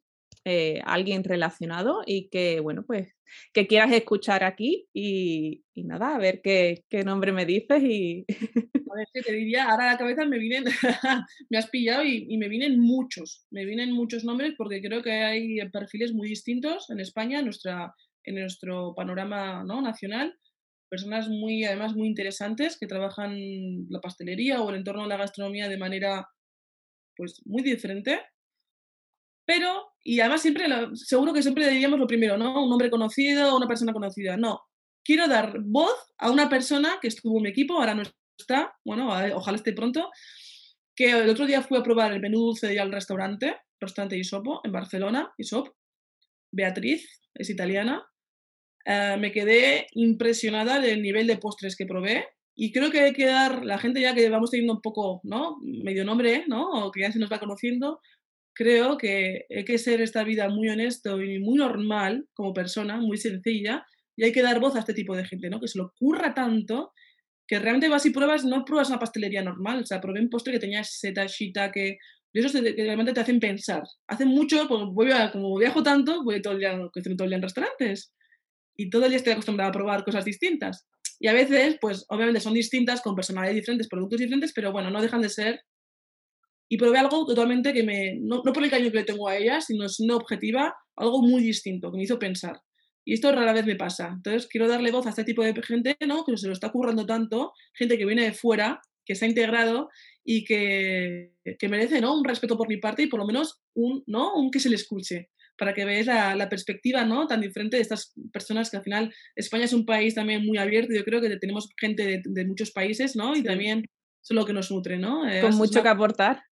eh, alguien relacionado y que, bueno, pues que quieras escuchar aquí y, nada, a ver qué, nombre me dices y... A ver, te diría, ahora a la cabeza me vienen, me has pillado y, me vienen muchos, me vienen muchos nombres porque creo que hay perfiles muy distintos en España, en, nuestra, en nuestro panorama ¿no? nacional, personas muy, además, muy interesantes que trabajan la pastelería o el entorno de la gastronomía de manera pues muy diferente pero, y además siempre, seguro que siempre diríamos lo primero, ¿no? Un nombre conocido una persona conocida. No, quiero dar voz a una persona que estuvo en mi equipo, ahora no está, bueno, ojalá esté pronto, que el otro día fui a probar el menú dulce de al restaurante, restaurante Isopo, en Barcelona, Isop. Beatriz, es italiana. Eh, me quedé impresionada del nivel de postres que probé y creo que hay que dar, la gente ya que vamos teniendo un poco, ¿no? Medio nombre, ¿no? O que ya se nos va conociendo, creo que hay que ser esta vida muy honesto y muy normal como persona, muy sencilla, y hay que dar voz a este tipo de gente, ¿no? Que se lo curra tanto que realmente vas y pruebas, no pruebas una pastelería normal, o sea, probé un postre que tenía seta, que y eso que realmente te hacen pensar. Hace mucho, pues voy a, como viajo tanto, voy todo el, día, todo el día en restaurantes y todo el día estoy acostumbrada a probar cosas distintas. Y a veces, pues obviamente son distintas, con personalidades diferentes, productos diferentes, pero bueno, no dejan de ser. Y probé algo totalmente que me, no, no por el cariño que le tengo a ella, sino es una objetiva, algo muy distinto, que me hizo pensar. Y esto rara vez me pasa. Entonces quiero darle voz a este tipo de gente, ¿no? Que se lo está currando tanto, gente que viene de fuera, que se ha integrado y que, que merece, ¿no? Un respeto por mi parte y por lo menos un, ¿no? Un que se le escuche para que veáis la, la, perspectiva ¿no? tan diferente de estas personas que al final España es un país también muy abierto, yo creo que tenemos gente de, de muchos países ¿no? y también es lo que nos nutre. ¿no? Eh, Con mucho que aportar.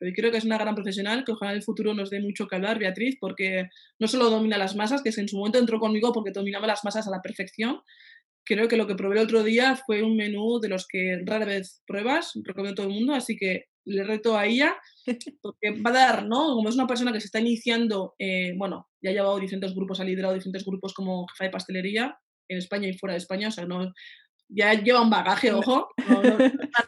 Y creo que es una gran profesional que ojalá en el futuro nos dé mucho que hablar, Beatriz, porque no solo domina las masas, que en su momento entró conmigo porque dominaba las masas a la perfección. Creo que lo que probé el otro día fue un menú de los que rara vez pruebas, recomiendo todo el mundo, así que le reto a ella, porque va a dar, ¿no? Como es una persona que se está iniciando, eh, bueno, ya ha llevado diferentes grupos, ha liderado diferentes grupos como jefa de pastelería en España y fuera de España, o sea, no, ya lleva un bagaje, ojo. No, no,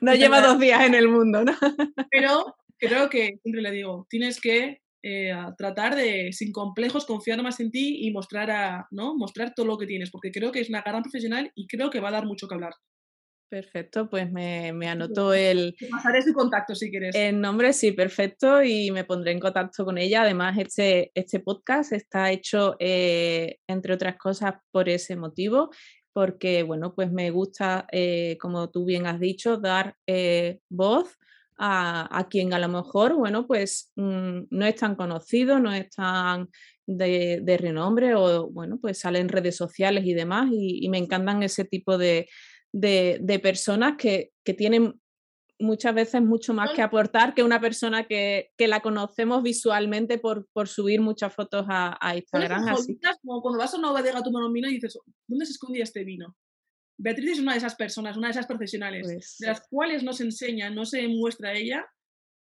no lleva dos días en el mundo, ¿no? Pero creo que, siempre le digo, tienes que eh, tratar de, sin complejos, confiar más en ti y mostrar, a, ¿no? mostrar todo lo que tienes, porque creo que es una gran profesional y creo que va a dar mucho que hablar. Perfecto, pues me, me anotó el... Te pasaré su contacto si quieres. El nombre, sí, perfecto, y me pondré en contacto con ella. Además, este, este podcast está hecho, eh, entre otras cosas, por ese motivo, porque, bueno, pues me gusta, eh, como tú bien has dicho, dar eh, voz a, quien a lo mejor, bueno, pues mm, no es tan conocido, no es tan de, renombre o, bueno, pues sale en redes sociales y demás y, me encantan ese tipo de, de, personas que, que, tienen muchas veces mucho más que aportar que una persona que, que la conocemos visualmente por, por, subir muchas fotos a, a Instagram. Así. Como cuando vas a una bodega, tu vino y dices, ¿dónde se escondía este vino? Beatriz es una de esas personas, una de esas profesionales, pues de las cuales no se enseña, no se muestra ella,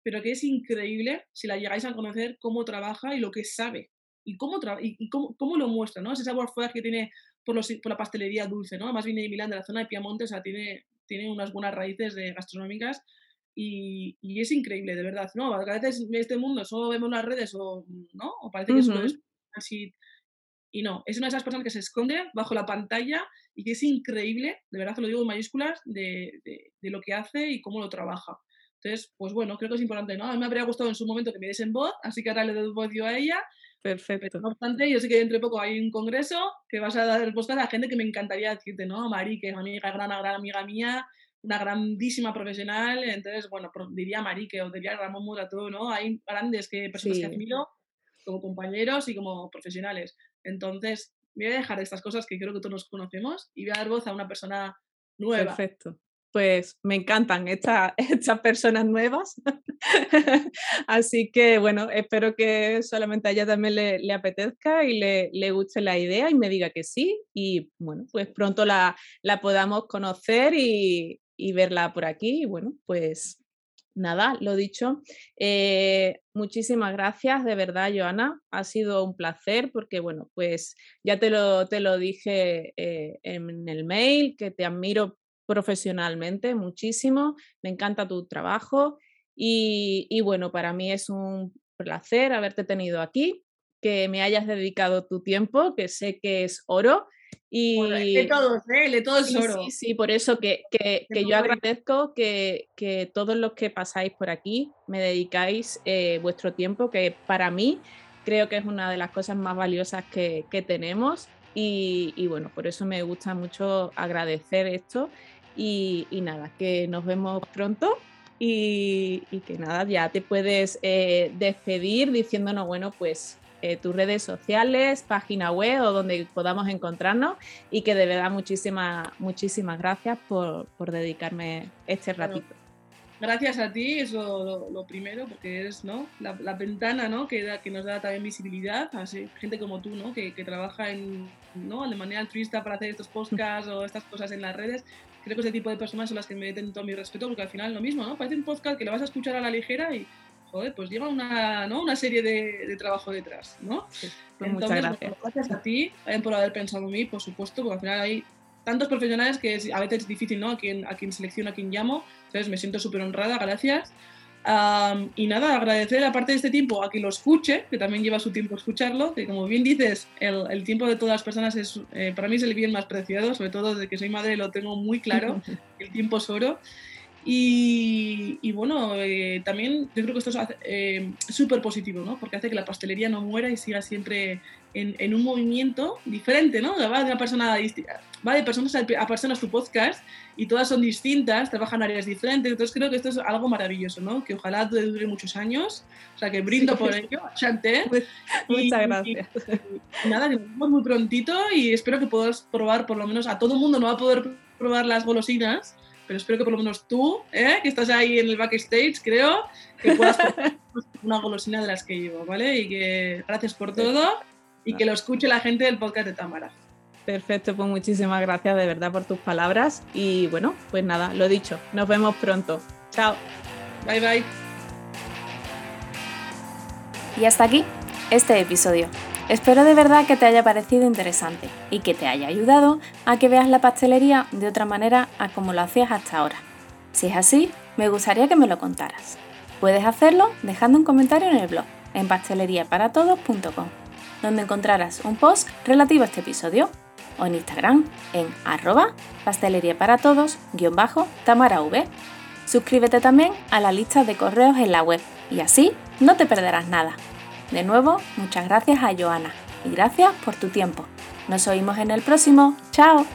pero que es increíble si la llegáis a conocer cómo trabaja y lo que sabe y cómo, y, cómo, cómo, lo muestra, ¿no? Ese sabor fuerte que tiene por, los, por, la pastelería dulce, ¿no? Más viene de Milán, de la zona de Piamonte, o sea, tiene, tiene unas buenas raíces de gastronómicas y, y, es increíble, de verdad, ¿no? A veces en este mundo solo vemos las redes o, ¿no? O parece que solo es así y no, es una de esas personas que se esconde bajo la pantalla y que es increíble, de verdad te lo digo en mayúsculas, de, de, lo que hace y cómo lo trabaja. Entonces, pues bueno, creo que es importante, ¿no? A mí me habría gustado en su momento que me diesen voz, así que ahora le doy voz yo a ella. Perfecto. No obstante, yo sé que dentro de poco hay un congreso que vas a dar respuesta a la gente que me encantaría decirte, ¿no? Mari, que es una amiga, gran, gran amiga mía, una grandísima profesional, entonces, bueno, diría Marique o diría Ramón Murato, ¿no? Hay grandes que, personas que admiro como compañeros y como profesionales. Entonces, voy a dejar estas cosas que creo que todos nos conocemos y voy a dar voz a una persona nueva. Perfecto. Pues me encantan estas personas nuevas. Así que bueno, espero que solamente a ella también le, apetezca y le, le, guste la idea y me diga que sí. Y bueno, pues pronto la, la podamos conocer y, y verla por aquí. Y bueno, pues nada, lo dicho. Eh, muchísimas gracias, de verdad, Joana. Ha sido un placer porque, bueno, pues ya te lo, te lo dije eh, en el mail, que te admiro profesionalmente muchísimo. Me encanta tu trabajo y, y bueno, para mí es un placer haberte tenido aquí, que me hayas dedicado tu tiempo, que sé que es oro y de todos, ¿eh? de todos sí, oro. Sí, sí, por eso que, que, que yo agradezco que, que, todos los que pasáis por aquí me dedicáis eh, vuestro tiempo, que para mí creo que es una de las cosas más valiosas que, que tenemos. Y, y, bueno, por eso me gusta mucho agradecer esto. Y, y nada, que nos vemos pronto y, y, que nada, ya te puedes eh, despedir diciéndonos, bueno, pues eh, tus redes sociales, página web o donde podamos encontrarnos y que de verdad muchísimas, muchísimas gracias por, por dedicarme este ratito. gracias a ti, eso lo, primero, porque eres ¿no? la, la ventana ¿no? que, que nos da también visibilidad, así, gente como tú, ¿no? que, que trabaja en, ¿no? de manera altruista para hacer estos podcasts o estas cosas en las redes. Creo que ese tipo de personas son las que me meten todo mi respeto, porque al final lo mismo, ¿no? Parece un podcast que lo vas a escuchar a la ligera y joder, pues lleva una, ¿no? una serie de, de, trabajo detrás, ¿no? pues muchas gracias. gracias a ti por haber pensado en mí, por supuesto, porque al final hay tantos profesionales que a veces es difícil, ¿no? A quién, a quién selecciono, a quién llamo. Entonces me siento súper honrada, gracias. Y nada, agradecer aparte de este tiempo a quien lo escuche, que también lleva su tiempo escucharlo, que como bien dices, el, el tiempo de todas las personas es, eh, para mí es el bien más preciado, sobre todo desde que soy madre lo tengo muy claro, el tiempo es oro. Y, bueno, eh, también yo creo que esto es eh, súper positivo, ¿no? Porque hace que la pastelería no muera y siga siempre en, en un movimiento diferente, ¿no? Va de, una persona, va de personas a personas tu podcast y todas son distintas, trabajan áreas diferentes, entonces creo que esto es algo maravilloso, ¿no? Que ojalá dure muchos años, o sea que brindo por ello, Chanté. Muchas gracias. Y, nada, que nos vemos muy prontito y espero que puedas probar, por lo menos a todo el mundo no va a poder probar las golosinas, pero espero que por lo menos tú, ¿eh? que estás ahí en el backstage, creo, que puedas una golosina de las que llevo, ¿vale? Y que gracias por todo y que lo escuche la gente del podcast de Tamara. Perfecto, pues muchísimas gracias de verdad por tus palabras y bueno, pues nada, lo dicho, nos vemos pronto. Chao. Bye bye. Y hasta aquí este episodio. Espero de verdad que te haya parecido interesante y que te haya ayudado a que veas la pastelería de otra manera a como lo hacías hasta ahora. Si es así, me gustaría que me lo contaras. Puedes hacerlo dejando un comentario en el blog en pasteleriaparatodos.com, donde encontrarás un post relativo a este episodio, o en Instagram en arroba pasteleriaparatodos-tamarav. Suscríbete también a la lista de correos en la web y así no te perderás nada. De nuevo, muchas gracias a Joana y gracias por tu tiempo. Nos oímos en el próximo. ¡Chao!